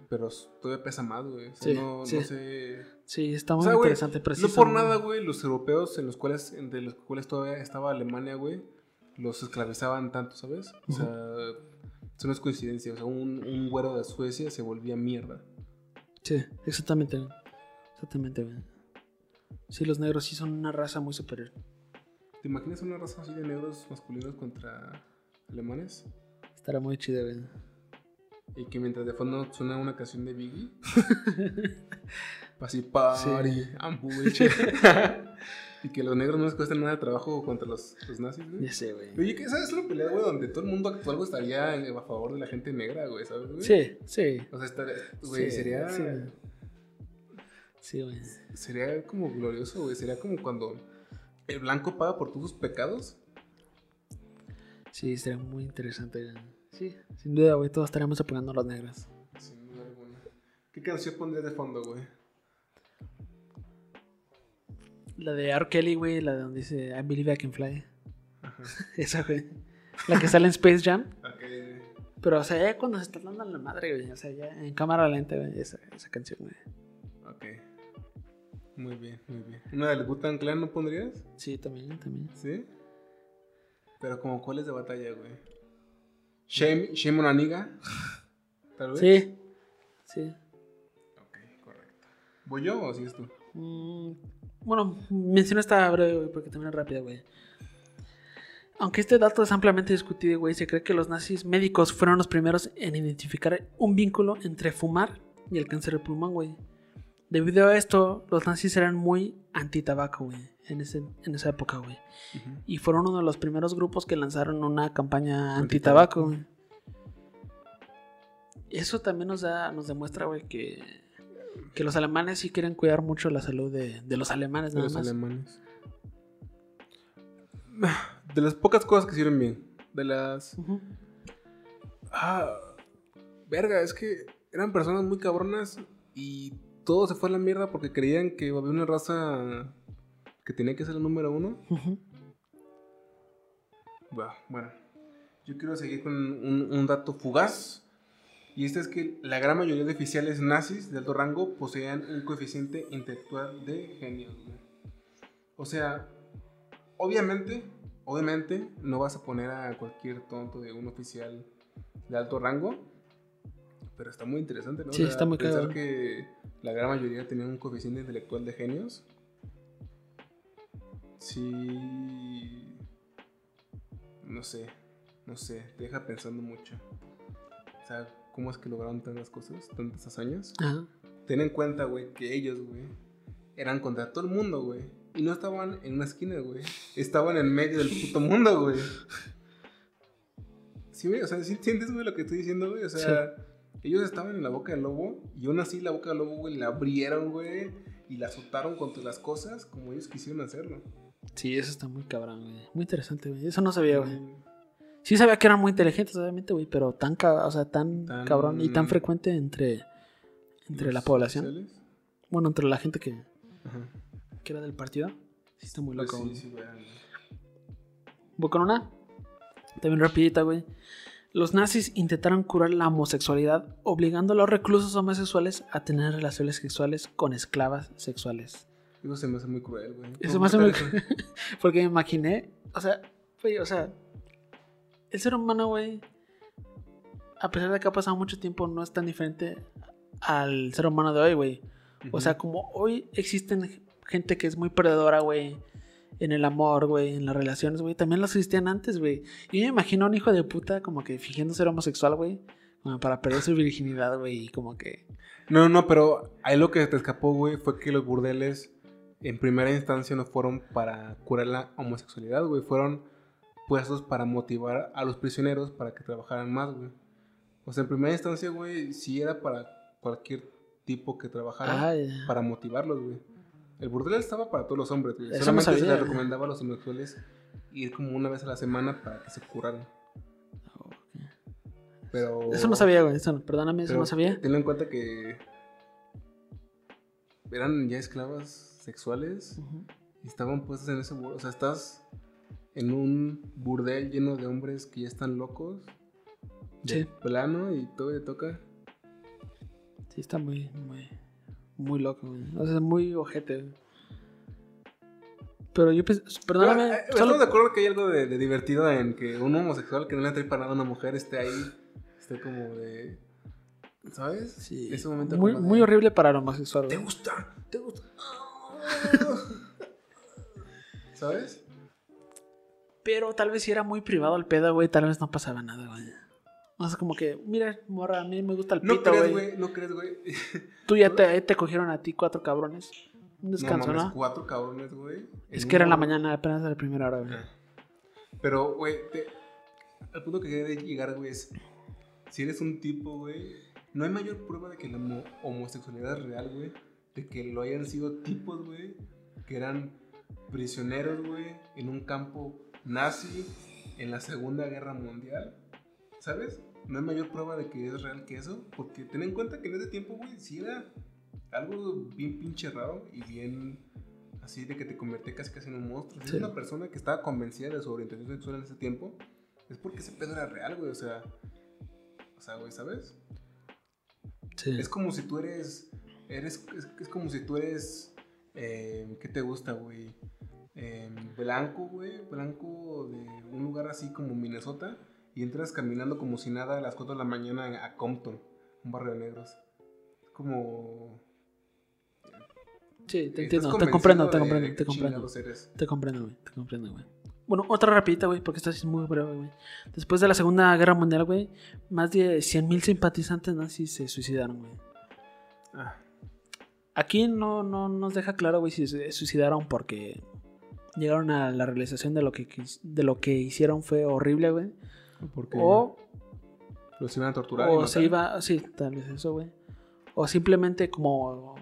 Pero todavía pesa más, güey. O sea, Sí, no, sí. no sé. Sí, está O muy sea, güey, interesante. No por nada, güey, los europeos en los cuales, entre los cuales todavía estaba Alemania, güey, los esclavizaban tanto, ¿sabes? O sea, eso no es coincidencia. O sea, un, un güero de Suecia se volvía mierda. Sí, exactamente. Exactamente. Sí, los negros sí son una raza muy superior. ¿Te imaginas una raza así de negros masculinos contra alemanes? Estará muy chido, güey. Y que mientras de fondo suena una canción de Biggie. Así, party, Sí. I'm. y que los negros no les cuesta nada de trabajo contra los, los nazis, güey. Ya sé, güey. Oye, ¿qué sabes una pelea, güey, donde todo el mundo actual güey, estaría a favor de la gente negra, güey, ¿sabes, güey? Sí, sí. O sea, estaría, güey, Sí, sería, sí. Sí, güey. sería como glorioso, güey. Sería como cuando el blanco paga por todos sus pecados. Sí, sería muy interesante, güey. Sí, sin duda, güey. Todos estaríamos apoyando a los negros. Sin duda alguna. ¿Qué canción pondrías de fondo, güey? La de R. Kelly, güey. La de donde dice I believe I can fly. Ajá. Esa, güey. La que sale en Space Jam. Ok. Pero, o sea, ya cuando se está dando la madre, güey. O sea, ya en cámara lenta, güey. Esa, esa canción, güey. Ok. Muy bien, muy bien. ¿Una del Butan Clan no pondrías? Sí, también, también. ¿Sí? Pero como cuáles de batalla, güey. Shame, Shame on a nigga. Tal vez. Sí. Sí. Ok, correcto. ¿Voy yo o sigues tú? Mm, bueno, menciono esta breve, güey, porque también es rápida, güey. Aunque este dato es ampliamente discutido, güey, se cree que los nazis médicos fueron los primeros en identificar un vínculo entre fumar y el cáncer de pulmón, güey. Debido a esto, los nazis eran muy anti-tabaco, güey, en, ese, en esa época, güey. Y fueron uno de los primeros grupos que lanzaron una campaña anti-tabaco, güey. Eso también nos, da, nos demuestra, güey, que, que los alemanes sí quieren cuidar mucho la salud de, de los alemanes, De nada los más. alemanes. De las pocas cosas que sirven bien. De las. Ah. Verga, es que eran personas muy cabronas y todo se fue a la mierda porque creían que había una raza que tenía que ser la número uno. Bah, bueno, yo quiero seguir con un, un dato fugaz. Y este es que la gran mayoría de oficiales nazis de alto rango poseían un coeficiente intelectual de genios. güey. O sea, obviamente, obviamente no vas a poner a cualquier tonto de un oficial de alto rango. Pero está muy interesante, ¿no? Sí, está muy pensar que la gran mayoría tenían un coeficiente intelectual de genios. Sí. No sé, no sé, te deja pensando mucho. O sea, ¿cómo es que lograron tantas cosas, tantas hazañas? Ajá. Ten en cuenta, güey, que ellos, güey, eran contra todo el mundo, güey. Y no estaban en una esquina, güey. Estaban en medio del puto mundo, güey. Sí, güey, o sea, ¿sí entiendes, güey, lo que estoy diciendo, güey? O sea, ellos estaban en la boca del lobo y aún así la boca del lobo, güey, la abrieron, güey. Y la azotaron contra las cosas como ellos quisieron hacerlo. Sí, eso está muy cabrón, güey. Muy interesante, güey. Eso no sabía, güey. Sí sabía que eran muy inteligentes, obviamente, güey, pero tan, o sea, tan, Tan- cabrón y tan frecuente entre, entre la ¿Los población. oficiales? Bueno, entre la gente que, Ajá. que era del partido. Sí está muy Pues loco, sí, güey. sí, güey. Voy con una. También rapidita, güey. Los nazis intentaron curar la homosexualidad obligando a los reclusos homosexuales a tener relaciones sexuales con esclavas sexuales. Eso se me hace muy cruel, güey. Eso ¿Cómo me hace muy eso? Porque me imaginé, o sea, güey, o sea, el ser humano, güey, a pesar de que ha pasado mucho tiempo, no es tan diferente al ser humano de hoy, güey. O sea, como hoy existen gente que es muy perdedora, güey, en el amor, güey, en las relaciones, güey, también los existían antes, güey. Y yo me imagino a un hijo de puta como que fingiendo ser homosexual, güey, para perder su virginidad, güey, y como que... No, no, pero ahí lo que te escapó, güey, fue que los burdeles en primera instancia no fueron para curar la homosexualidad, güey. Fueron puestos para motivar a los prisioneros para que trabajaran más, güey. O sea, en primera instancia, güey, sí era para cualquier tipo que trabajara, Ay, para motivarlos, güey. El burdel estaba para todos los hombres, güey. Eso no Solamente se le güey. recomendaba a los homosexuales ir como una vez a la semana para que se curaran. Pero. Eso no sabía, güey. Eso, no- perdóname, eso no sabía. Ten en cuenta que. Eran ya esclavas sexuales Ujú. y estaban puestas en ese burdel. O sea, estás en un burdel lleno de hombres que ya están locos. De Sí. plano y todo le toca. Sí, está muy, muy, muy loco, güey. O sea, muy ojete, güey. Pero yo pensé, perdóname, Pero, eh, solo- Estamos de acuerdo que hay algo de, de divertido en que un homosexual que no le trae para nada a una mujer esté ahí, esté como de. ¿Sabes? Sí. Ese momento muy, de, muy horrible para el homosexual, ¿Te güey. gusta? ¿Te gusta? ¿Sabes? Pero tal vez si era muy privado el pedo, güey, tal vez no pasaba nada, güey. O sea, como que, mira, morra, a mí me gusta el No pito, crees, güey. güey. No crees, güey. Tú ya te, te cogieron a ti cuatro cabrones. Un No descanso, ¿no? mames, cuatro cabrones, güey. Es que era en la mañana, apenas a la primera hora, güey. Ah. Pero, güey, te- al punto que quería llegar, güey, es. Si eres un tipo, güey. No hay mayor prueba de que la homo- homosexualidad es real, güey. De que lo hayan sido tipos, güey. Que eran prisioneros, güey. En un campo nazi. En la Segunda Guerra Mundial. ¿Sabes? No hay mayor prueba de que es real que eso. Porque ten en cuenta que en ese tiempo, güey, sí era algo bien pinche raro y bien así de que te convertía casi casi en un monstruo. Si Sí. una persona que estaba convencida de su orientación sexual en ese tiempo, es porque ese pedo era real, güey. O sea, o sea, güey, ¿sabes? Sí. Es como si tú eres, eres, es, es como si tú eres, eh, ¿qué te gusta, güey? Eh, blanco, güey, blanco de un lugar así como Minnesota y entras caminando como si nada a las 4 de la mañana a Compton, un barrio de negros. Como... Sí, te entiendo, te comprendo, te comprendo, te comprendo. Te comprendo, güey, te comprendo, güey. Bueno, otra rapidita, güey, porque esta es muy breve, güey. Después de la Segunda Guerra Mundial, güey, más de 100.000 simpatizantes nazis se suicidaron, güey. Ah, Aquí no, no nos deja claro, güey, si se suicidaron porque llegaron a la realización de lo que, de lo que hicieron fue horrible, güey. porque O, los iban a torturar. y o se iba, sí, tal vez eso, güey. O simplemente como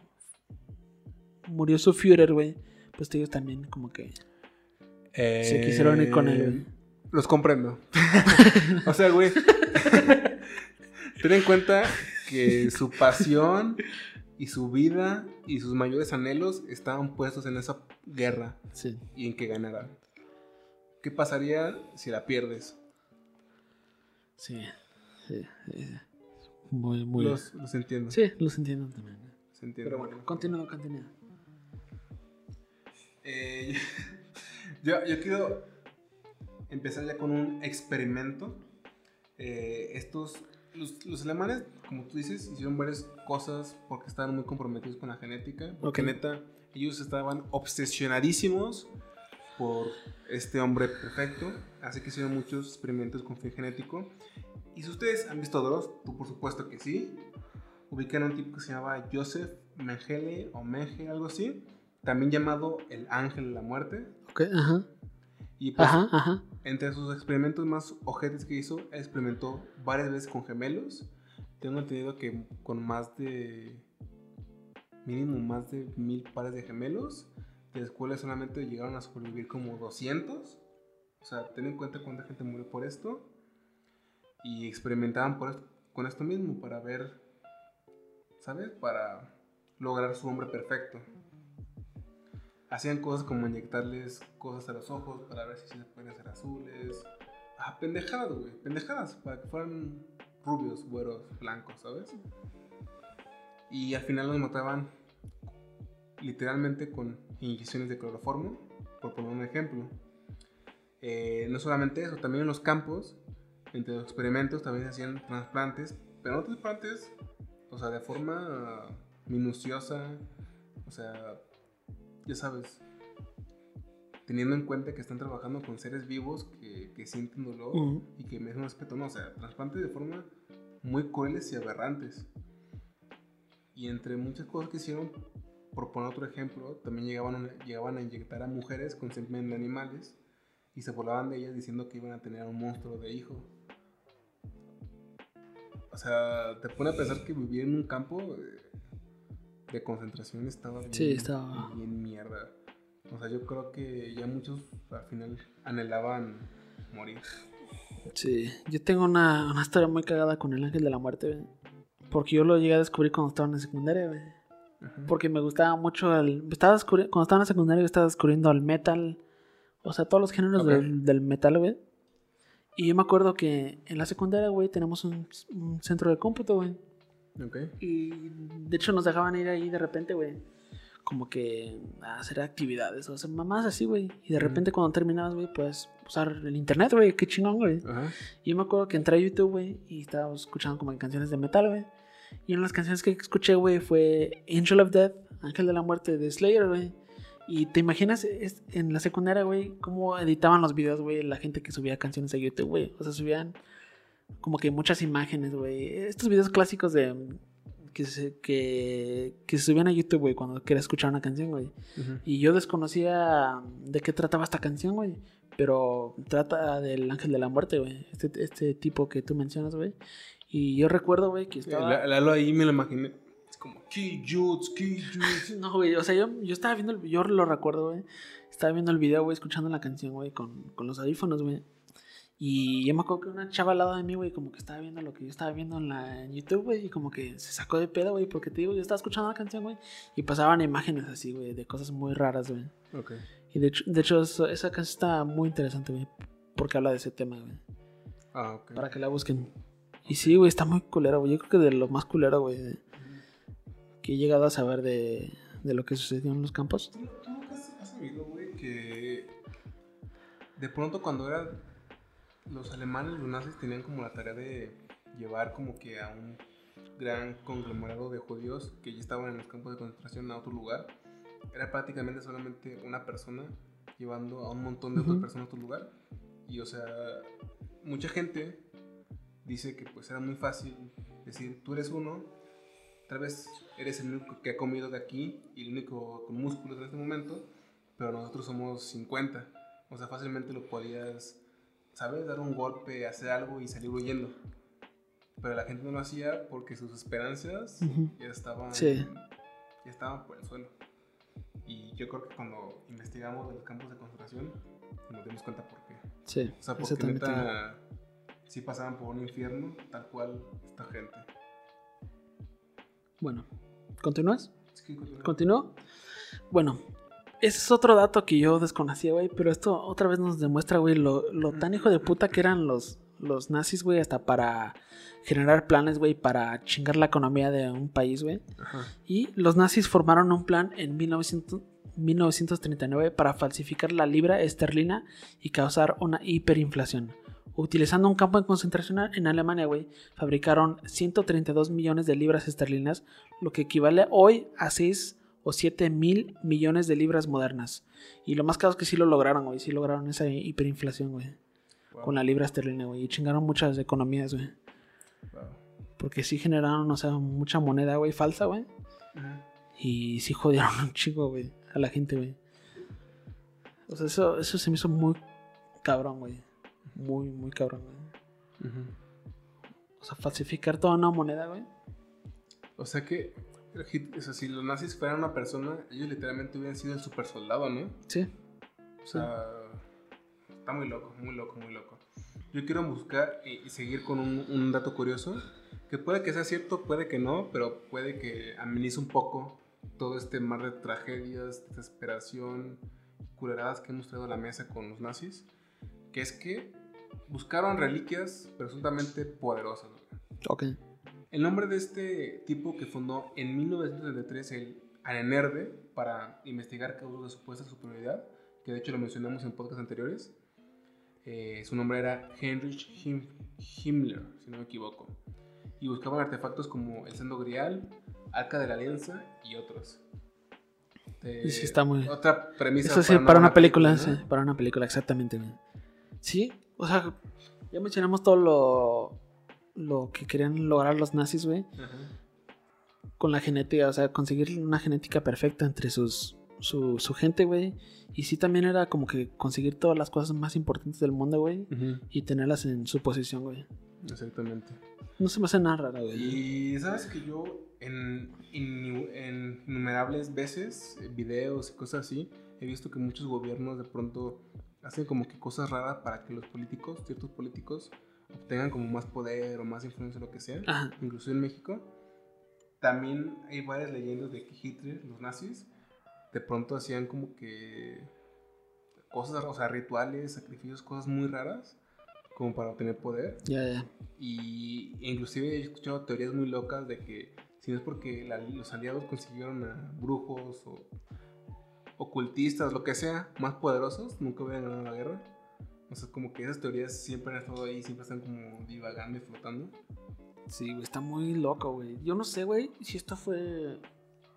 murió su Führer, güey, pues ellos también como que se quisieron ir con él, güey. Los comprendo. o sea, güey. Ten en cuenta que su pasión y su vida y sus mayores anhelos estaban puestos en esa guerra Sí. y en que ganaran. ¿Qué pasaría si la pierdes? Sí, sí, sí. Muy, muy. Los, los entiendo. Sí, los entiendo también. Se entiende. Pero bueno, continúa, continúa. Eh, yo, yo quiero empezar ya con un experimento. Eh, estos, los, los alemanes, como tú dices, hicieron varias cosas porque estaban muy comprometidos con la genética. Porque Ok. neta, ellos estaban obsesionadísimos por este hombre perfecto. Así que hicieron muchos experimentos con fin genético. Y si ustedes han visto Dross, tú por supuesto que sí. Ubican a un tipo que se llamaba Joseph Mengele o Menge, algo así. También llamado el ángel de la muerte. Ok, ajá. Y pues, Ajá, ajá. Entre sus experimentos más ojetes que hizo, experimentó varias veces con gemelos. Tengo entendido que con más de. mínimo más de mil pares de gemelos, de los cuales solamente llegaron a sobrevivir como 200. O sea, ten en cuenta cuánta gente murió por esto. Y experimentaban con esto mismo para ver, ¿sabes? Para lograr su hombre perfecto. Hacían cosas como inyectarles cosas a los ojos para ver si se pueden hacer azules. Ah, pendejadas, güey. Pendejadas. Para que fueran rubios, güeros, blancos, ¿sabes? Y al final los mataban literalmente con inyecciones de cloroformo, por poner un ejemplo. Eh, no solamente eso, también en los campos, entre los experimentos, también se hacían trasplantes, pero no trasplantes, o sea, de forma minuciosa, o sea, ya sabes, teniendo en cuenta que están trabajando con seres vivos que, que sienten dolor Ujú. y que merecen respeto, no, o sea, trasplantes de forma muy crueles y aberrantes. Y entre muchas cosas que hicieron, por poner otro ejemplo, también llegaban a, llegaban a inyectar a mujeres con semen de animales y se burlaban de ellas diciendo que iban a tener un monstruo de hijo. O sea, te pone a pensar que vivir en un campo eh, de concentración estaba bien, Sí, estaba- bien mierda. O sea, yo creo que ya muchos al final anhelaban morir. Sí, yo tengo una, una historia muy cagada con el ángel de la muerte, güey. Porque yo lo llegué a descubrir cuando estaba en la secundaria. Ajá. Porque me gustaba mucho el... Estaba descubri- Cuando estaba en la secundaria yo estaba descubriendo el metal. O sea, todos los géneros Ok. del, del metal, güey. Y yo me acuerdo que en la secundaria, güey, tenemos un, un centro de cómputo, güey. Ok. Y de hecho nos dejaban ir ahí de repente, güey. Como que a hacer actividades, o sea, mamás así, güey. Y de repente cuando terminabas, güey, puedes usar el internet, güey. Qué chingón, güey. Ajá. Y yo me acuerdo que entré a YouTube, güey, y estaba escuchando como canciones de metal, güey. Y una de las canciones que escuché, güey, fue Angel of Death, Ángel de la Muerte de Slayer, güey. Y te imaginas es- en la secundaria, güey, cómo editaban los videos, güey, la gente que subía canciones a YouTube, güey. O sea, subían como que muchas imágenes, güey. Estos videos clásicos de que se, que, que se subían a YouTube, güey, cuando querías escuchar una canción, güey. Y yo desconocía de qué trataba esta canción, güey. Pero trata del ángel de la muerte, güey. Este, este tipo que tú mencionas, güey. Y yo recuerdo, güey, que estaba... La- Lalo ahí me lo imaginé. Es como, Jutz, kill Jutz. No, güey, o sea, yo, yo estaba viendo, el, yo lo recuerdo, güey. Estaba viendo el video, güey, escuchando la canción, güey, con, con los audífonos, güey. Y yo me acuerdo que una chava al lado de mí, güey, como que estaba viendo lo que yo estaba viendo en, la, en YouTube, güey, y como que se sacó de pedo, güey, porque te digo, yo estaba escuchando la canción, güey, y pasaban imágenes así, güey, de cosas muy raras, güey. Ok. Y de hecho, de hecho eso- esa canción está muy interesante, güey, porque habla de ese tema, güey, Ah, ok. para que la busquen. Y sí, güey, está muy culero, güey, yo creo que de lo más culero, güey, que he llegado a saber de, de lo que sucedió en los campos. ¿Tú, tú nunca has sabido, güey, que de pronto cuando eran los alemanes, los nazis tenían como la tarea de llevar como que a un gran conglomerado de judíos que ya estaban en los campos de concentración a otro lugar. Era prácticamente solamente una persona llevando a un montón de otras personas a otro lugar. Y o sea, mucha gente dice que pues era muy fácil decir, tú eres uno, tal vez eres el único que ha comido de aquí y el único con músculos en este momento, pero nosotros somos 50. O sea, fácilmente lo podías, ¿sabes? Dar un golpe, hacer algo y salir huyendo. Pero la gente no lo hacía porque sus esperanzas ya estaban, Sí. ya estaban por el suelo. Y yo creo que cuando investigamos de los campos de concentración, nos dimos cuenta por qué. Sí, O sea, porque neta, sí pasaban por un infierno, tal cual esta gente. Bueno, ¿continúas? ¿Continúo? Bueno, ese es otro dato que yo desconocía, güey, pero esto otra vez nos demuestra, güey, lo, lo tan hijo de puta que eran los, los nazis, güey, hasta para generar planes, güey, para chingar la economía de un país, güey. Y los nazis formaron un plan en 1900 1939 para falsificar la libra esterlina y causar una hiperinflación. Utilizando un campo de concentración en Alemania, güey, fabricaron 132 millones de libras esterlinas, lo que equivale hoy a 6 o 7 mil millones de libras modernas. Y lo más caro es que sí lo lograron, güey, sí lograron esa hiperinflación, güey, Wow. con la libra esterlina, güey, y chingaron muchas economías, güey. Wow. Porque sí generaron, o sea, mucha moneda, güey, falsa, güey. Ajá. Y sí jodieron un chico, güey, a la gente, güey. O sea, eso, eso se me hizo muy cabrón, güey. Muy, muy cabrón, güey. O sea, falsificar toda una moneda, güey. O sea que, Hit- o sea, si los nazis fueran una persona, ellos literalmente hubieran sido el super soldado, ¿no? Sí. O sea, está muy loco, muy loco, muy loco. Yo quiero buscar y, y seguir con un, un dato curioso, que puede que sea cierto, puede que no, pero puede que amenice un poco todo este mar de tragedias, desesperación, culeradas que hemos traído a la mesa con los nazis, que es que buscaron reliquias presuntamente poderosas. güey. Ok. El nombre de este tipo que fundó en 1933 el ANERDE para investigar causas de supuesta superioridad, que de hecho lo mencionamos en podcasts anteriores, eh, su nombre era Heinrich Him- Himmler, si no me equivoco, y buscaban artefactos como el Sendo Grial, Arca de la Alianza y otros. Eh, Y sí está muy- Otra premisa. Eso sí, para una película, ¿no? sí, para una película, exactamente. Sí, o sea, ya mencionamos todo lo, lo que querían lograr los nazis, güey. Con la genética, o sea, conseguir una genética perfecta entre sus, su, su gente, güey. Y sí también era como que conseguir todas las cosas más importantes del mundo, güey. Y tenerlas en su posición, güey. Exactamente. No se me hace nada raro, güey. Y sabes que yo en, en innumerables veces, videos y cosas así, he visto que muchos gobiernos de pronto hacen como que cosas raras para que los políticos, ciertos políticos, obtengan como más poder o más influencia lo que sea. Ajá. Incluso en México. También hay varias leyendas de que Hitler, los nazis, de pronto hacían como que cosas, o sea, rituales, sacrificios, cosas muy raras, como para obtener poder. Ya, ya. Y inclusive he escuchado teorías muy locas de que si no es porque la- los aliados consiguieron a brujos o ocultistas, lo que sea, más poderosos, nunca hubieran ganado la guerra. O sea, como que esas teorías siempre han estado ahí, siempre están como divagando y flotando. Sí, güey, está muy loco, güey. Yo no sé, güey, si esto fue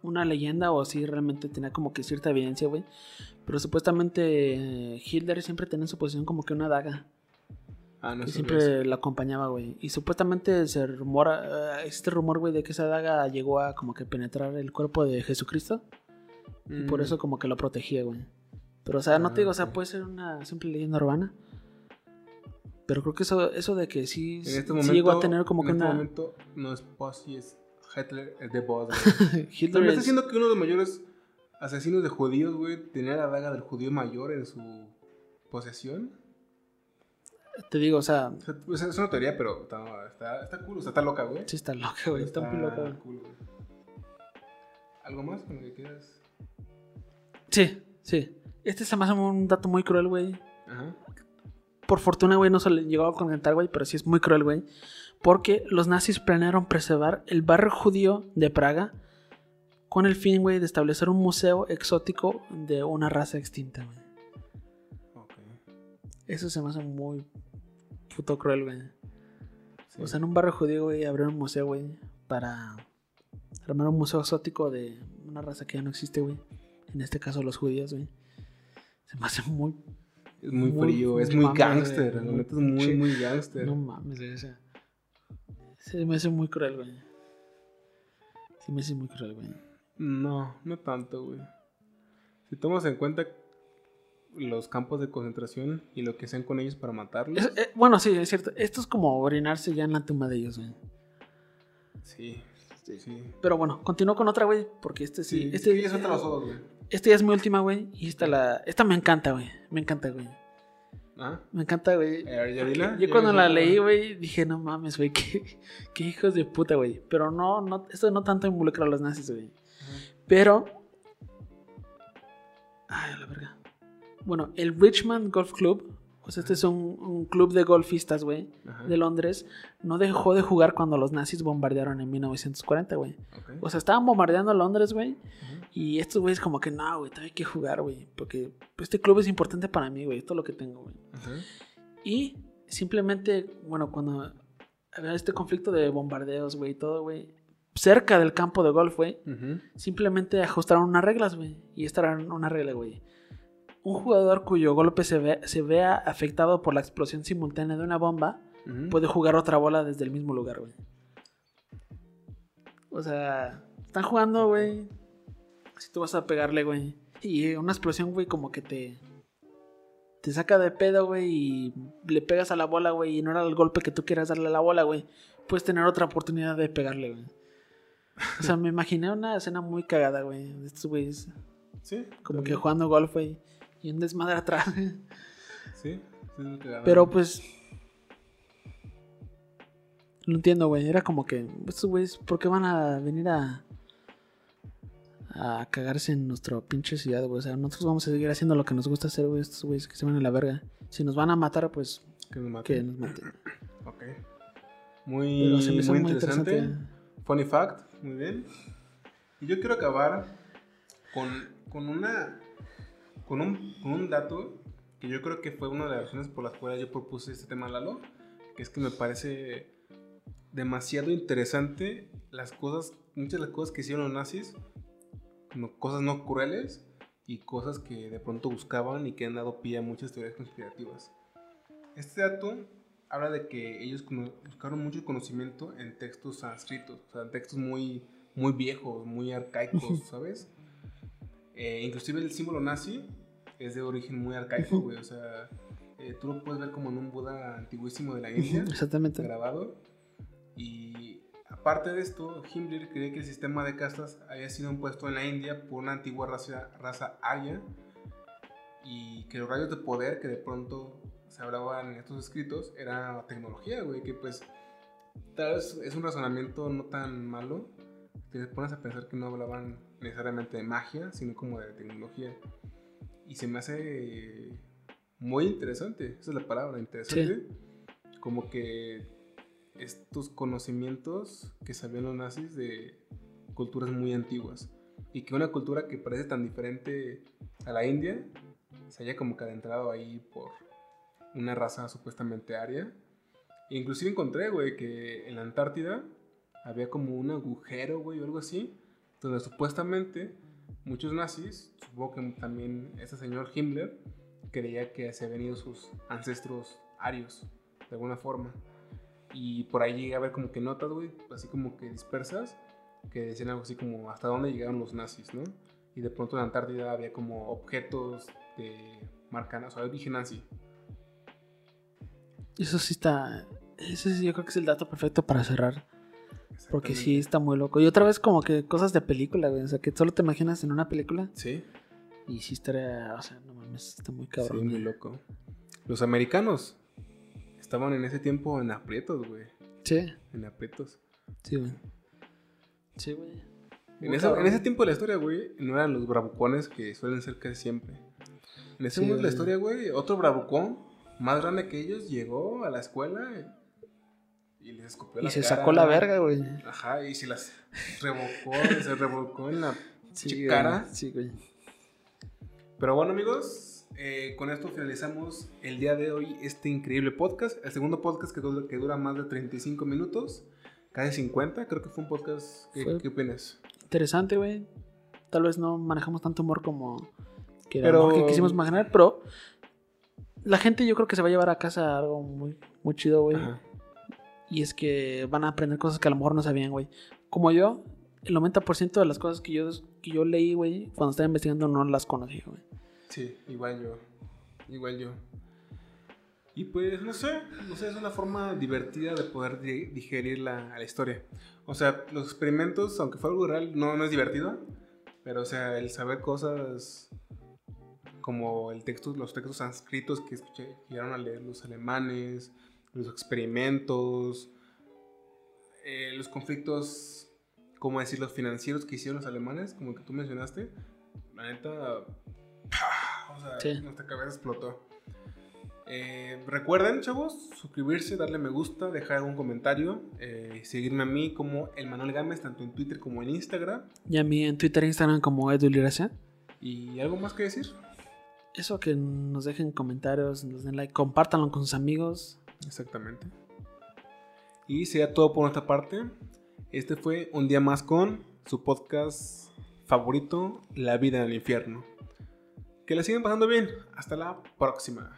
una leyenda o si realmente tenía como que cierta evidencia, güey. Pero supuestamente eh, Hitler siempre tenía en su posición como que una daga. Ah, no que siempre la acompañaba, güey. Y supuestamente se rumora, eh, este rumor, güey, de que esa daga llegó a como que penetrar el cuerpo de Jesucristo. eso. Y por Mm, eso como que lo protegía, güey. Pero, o sea, no Ah, te digo, o sea, ok. puede ser una simple leyenda urbana. Pero creo que eso, eso de que sí, En este sí llegó a tener como en que este una... momento no es Pussy, es Hitler, es The Boss, güey. Hitler es- está diciendo que uno de los mayores asesinos de judíos, güey, tenía la daga del judío mayor en su posesión. Te digo, o sea, O sea, pues, es una teoría, pero está, está, está cool, o sea, está loca, güey. sí está loca, güey. Está muy loca, güey. cool, güey. ¿Algo más con lo que quieras? Sí, sí. Este se me hace un dato muy cruel, güey. Ajá. Por fortuna, güey, no se le llegó a comentar, güey, pero sí es muy cruel, güey. Porque los nazis planearon preservar el barrio judío de Praga con el fin, güey, de establecer un museo exótico de una raza extinta, güey. Ok. Eso se me hace muy puto cruel, güey. Sí. O sea, en un barrio judío, güey, abrir un museo, güey, para armar un museo exótico de una raza que ya no existe, güey. En este caso, los judíos, güey. Se me hace muy. es muy, muy- frío, es muy güey, La muy neta es muy, muy gangster. No mames, sea, se me hace muy cruel, güey. Sí, me hace muy cruel, güey. No, no tanto, güey. Si tomas en cuenta los campos de concentración y lo que hacen con ellos para matarlos. Es- eh, bueno, sí, es cierto. Esto es como orinarse ya en la tumba de ellos, güey. Sí, sí. Pero bueno, continúo con otra, güey. Porque este sí. Sí, este, ya suelta los ojos, güey. Este ya es mi última, güey. Y esta la. Esta me encanta, güey. Me encanta, güey. ¿Ah? Me encanta, güey. Eh. Yo ¿Ya cuando la leí, güey, dije, no mames, güey, qué, qué hijos de puta, güey. Pero no, no, esto no tanto involucra a los nazis, güey. Pero. Ay, a la verga. Bueno, el Richmond Golf Club, o sea, este es un, un club de golfistas, güey, de Londres, no dejó de jugar cuando los nazis bombardearon en 1940, güey. O sea, estaban bombardeando Londres, güey, y estos güeyes como que, no, güey, todavía hay que jugar, güey, porque pues, este club es importante para mí, güey, esto es lo que tengo, güey. Y simplemente, bueno, cuando había este conflicto de bombardeos, güey, y todo, güey, cerca del campo de golf, güey, simplemente ajustaron unas reglas, güey. Y esta era una regla, güey. Un jugador cuyo golpe se, ve- se vea afectado por la explosión simultánea de una bomba puede jugar otra bola desde el mismo lugar, güey. O sea, están jugando, güey. Si tú vas a pegarle, güey. Y una explosión, güey, como que te. Te saca de pedo, güey, y le pegas a la bola, güey, y no era el golpe que tú quieras darle a la bola, güey. Puedes tener otra oportunidad de pegarle, güey. O sea, me imaginé una escena muy cagada, güey. De estos güeyes, Sí. como que jugando golf, güey. Y un desmadre atrás. Sí. Sí, que. Pero pues. Lo entiendo, güey. Era como que. Estos güeyes, ¿por qué van a venir a. a cagarse en nuestra pinche ciudad, güey? O sea, nosotros vamos a seguir haciendo lo que nos gusta hacer, güey. Estos güeyes que se van a la verga. Si nos van a matar, pues Que nos que maten. nos maten. Ok. Muy interesante. interesante. Funny fact, muy bien. Y yo quiero acabar con, con una. Con un, con un dato que yo creo que fue una de las razones por las cuales yo propuse este tema, Lalo. Que es que me parece demasiado interesante las cosas, muchas de las cosas que hicieron los nazis, cosas no crueles y cosas que de pronto buscaban y que han dado pie a muchas teorías conspirativas. Este dato habla de que ellos buscaron mucho conocimiento en textos sánscritos, o sea, en textos muy, muy viejos, muy arcaicos, ¿sabes? Eh, inclusive el símbolo nazi es de origen muy arcaico, güey, o sea, eh, tú lo puedes ver como en un Buda antiguísimo de la India, Exactamente. grabado. Y aparte de esto, Himmler creía que el sistema de castas había sido impuesto en la India por una antigua raza, raza arya y que los rayos de poder que de pronto se hablaban en estos escritos era tecnología, güey, que pues tal vez es un razonamiento no tan malo. Te pones a pensar que no hablaban necesariamente de magia, sino como de tecnología. Y se me hace muy interesante, esa es la palabra, interesante. Como que estos conocimientos que sabían los nazis de culturas muy antiguas. Y que una cultura que parece tan diferente a la India se haya como que adentrado ahí por una raza supuestamente aria. E inclusive encontré, güey, que en la Antártida había como un agujero, güey, o algo así, donde supuestamente muchos nazis, supongo que también este señor Himmler, creía que se habían ido sus ancestros arios, de alguna forma. Y por ahí llegué a ver como que notas, güey, así como que dispersas, que decían algo así como hasta dónde llegaron los nazis, ¿no? Y de pronto en la Antártida había como objetos de marca, o sea, origen nazi. Eso sí está. Ese sí, yo creo que es el dato perfecto para cerrar. Porque sí está muy loco. Y otra vez, como que cosas de película, güey. O sea, que solo te imaginas en una película. Sí. Y sí estaría. O sea, no mames, está muy cabrón. Sí, muy loco. Los americanos estaban en ese tiempo en aprietos, güey. Sí. En aprietos. Sí, güey. Sí, güey. En, ese- en ese tiempo de la historia, güey, no eran los bravucones que suelen ser casi siempre. En ese Sí, momento de la historia, güey, otro bravucón más grande que ellos llegó a la escuela y les escupió Y la se cara. sacó la verga, güey. Ajá, y se las revocó, se revolcó en la Sí, cara. Sí, güey. Pero bueno, amigos, eh, con esto finalizamos el día de hoy este increíble podcast. El segundo podcast que, du- que dura más de 35 minutos, casi 50. Creo que fue un podcast. ¿Qué, Fue- ¿qué opinas? Interesante, güey. Tal vez no manejamos tanto humor como que, era Pero- humor que quisimos imaginar, pero la gente yo creo que se va a llevar a casa algo muy, muy chido, güey. Ajá. Y es que van a aprender cosas que a lo mejor no sabían, güey. Como yo, el 90% de las cosas que yo, que yo leí, güey, cuando estaba investigando no las conocía, güey. Sí, igual yo. Igual yo. Y pues, no sé, no sé, es una forma divertida de poder di- digerir la, la historia. O sea, los experimentos, aunque fue algo real, no, no es divertido. Pero, o sea, el saber cosas como el texto, los textos sánscritos que escuché, llegaron a leer los alemanes, los experimentos, eh, los conflictos, ¿cómo decir?, los financieros que hicieron los alemanes, como el que tú mencionaste. La neta, ¡pah! o sea, Sí. nuestra cabeza explotó. Eh, recuerden, chavos, suscribirse, darle me gusta, dejar un comentario, eh, seguirme a mí como el Manuel Gámez, tanto en Twitter como en Instagram. Y a mí en Twitter e Instagram como Edu Liracia. ¿Y algo más que decir? Eso que nos dejen comentarios, nos den like, compártanlo con sus amigos. Exactamente. Y sería todo por nuestra parte. Este fue un día más con su podcast favorito, La vida en el infierno. Que la sigan pasando bien. Hasta la próxima.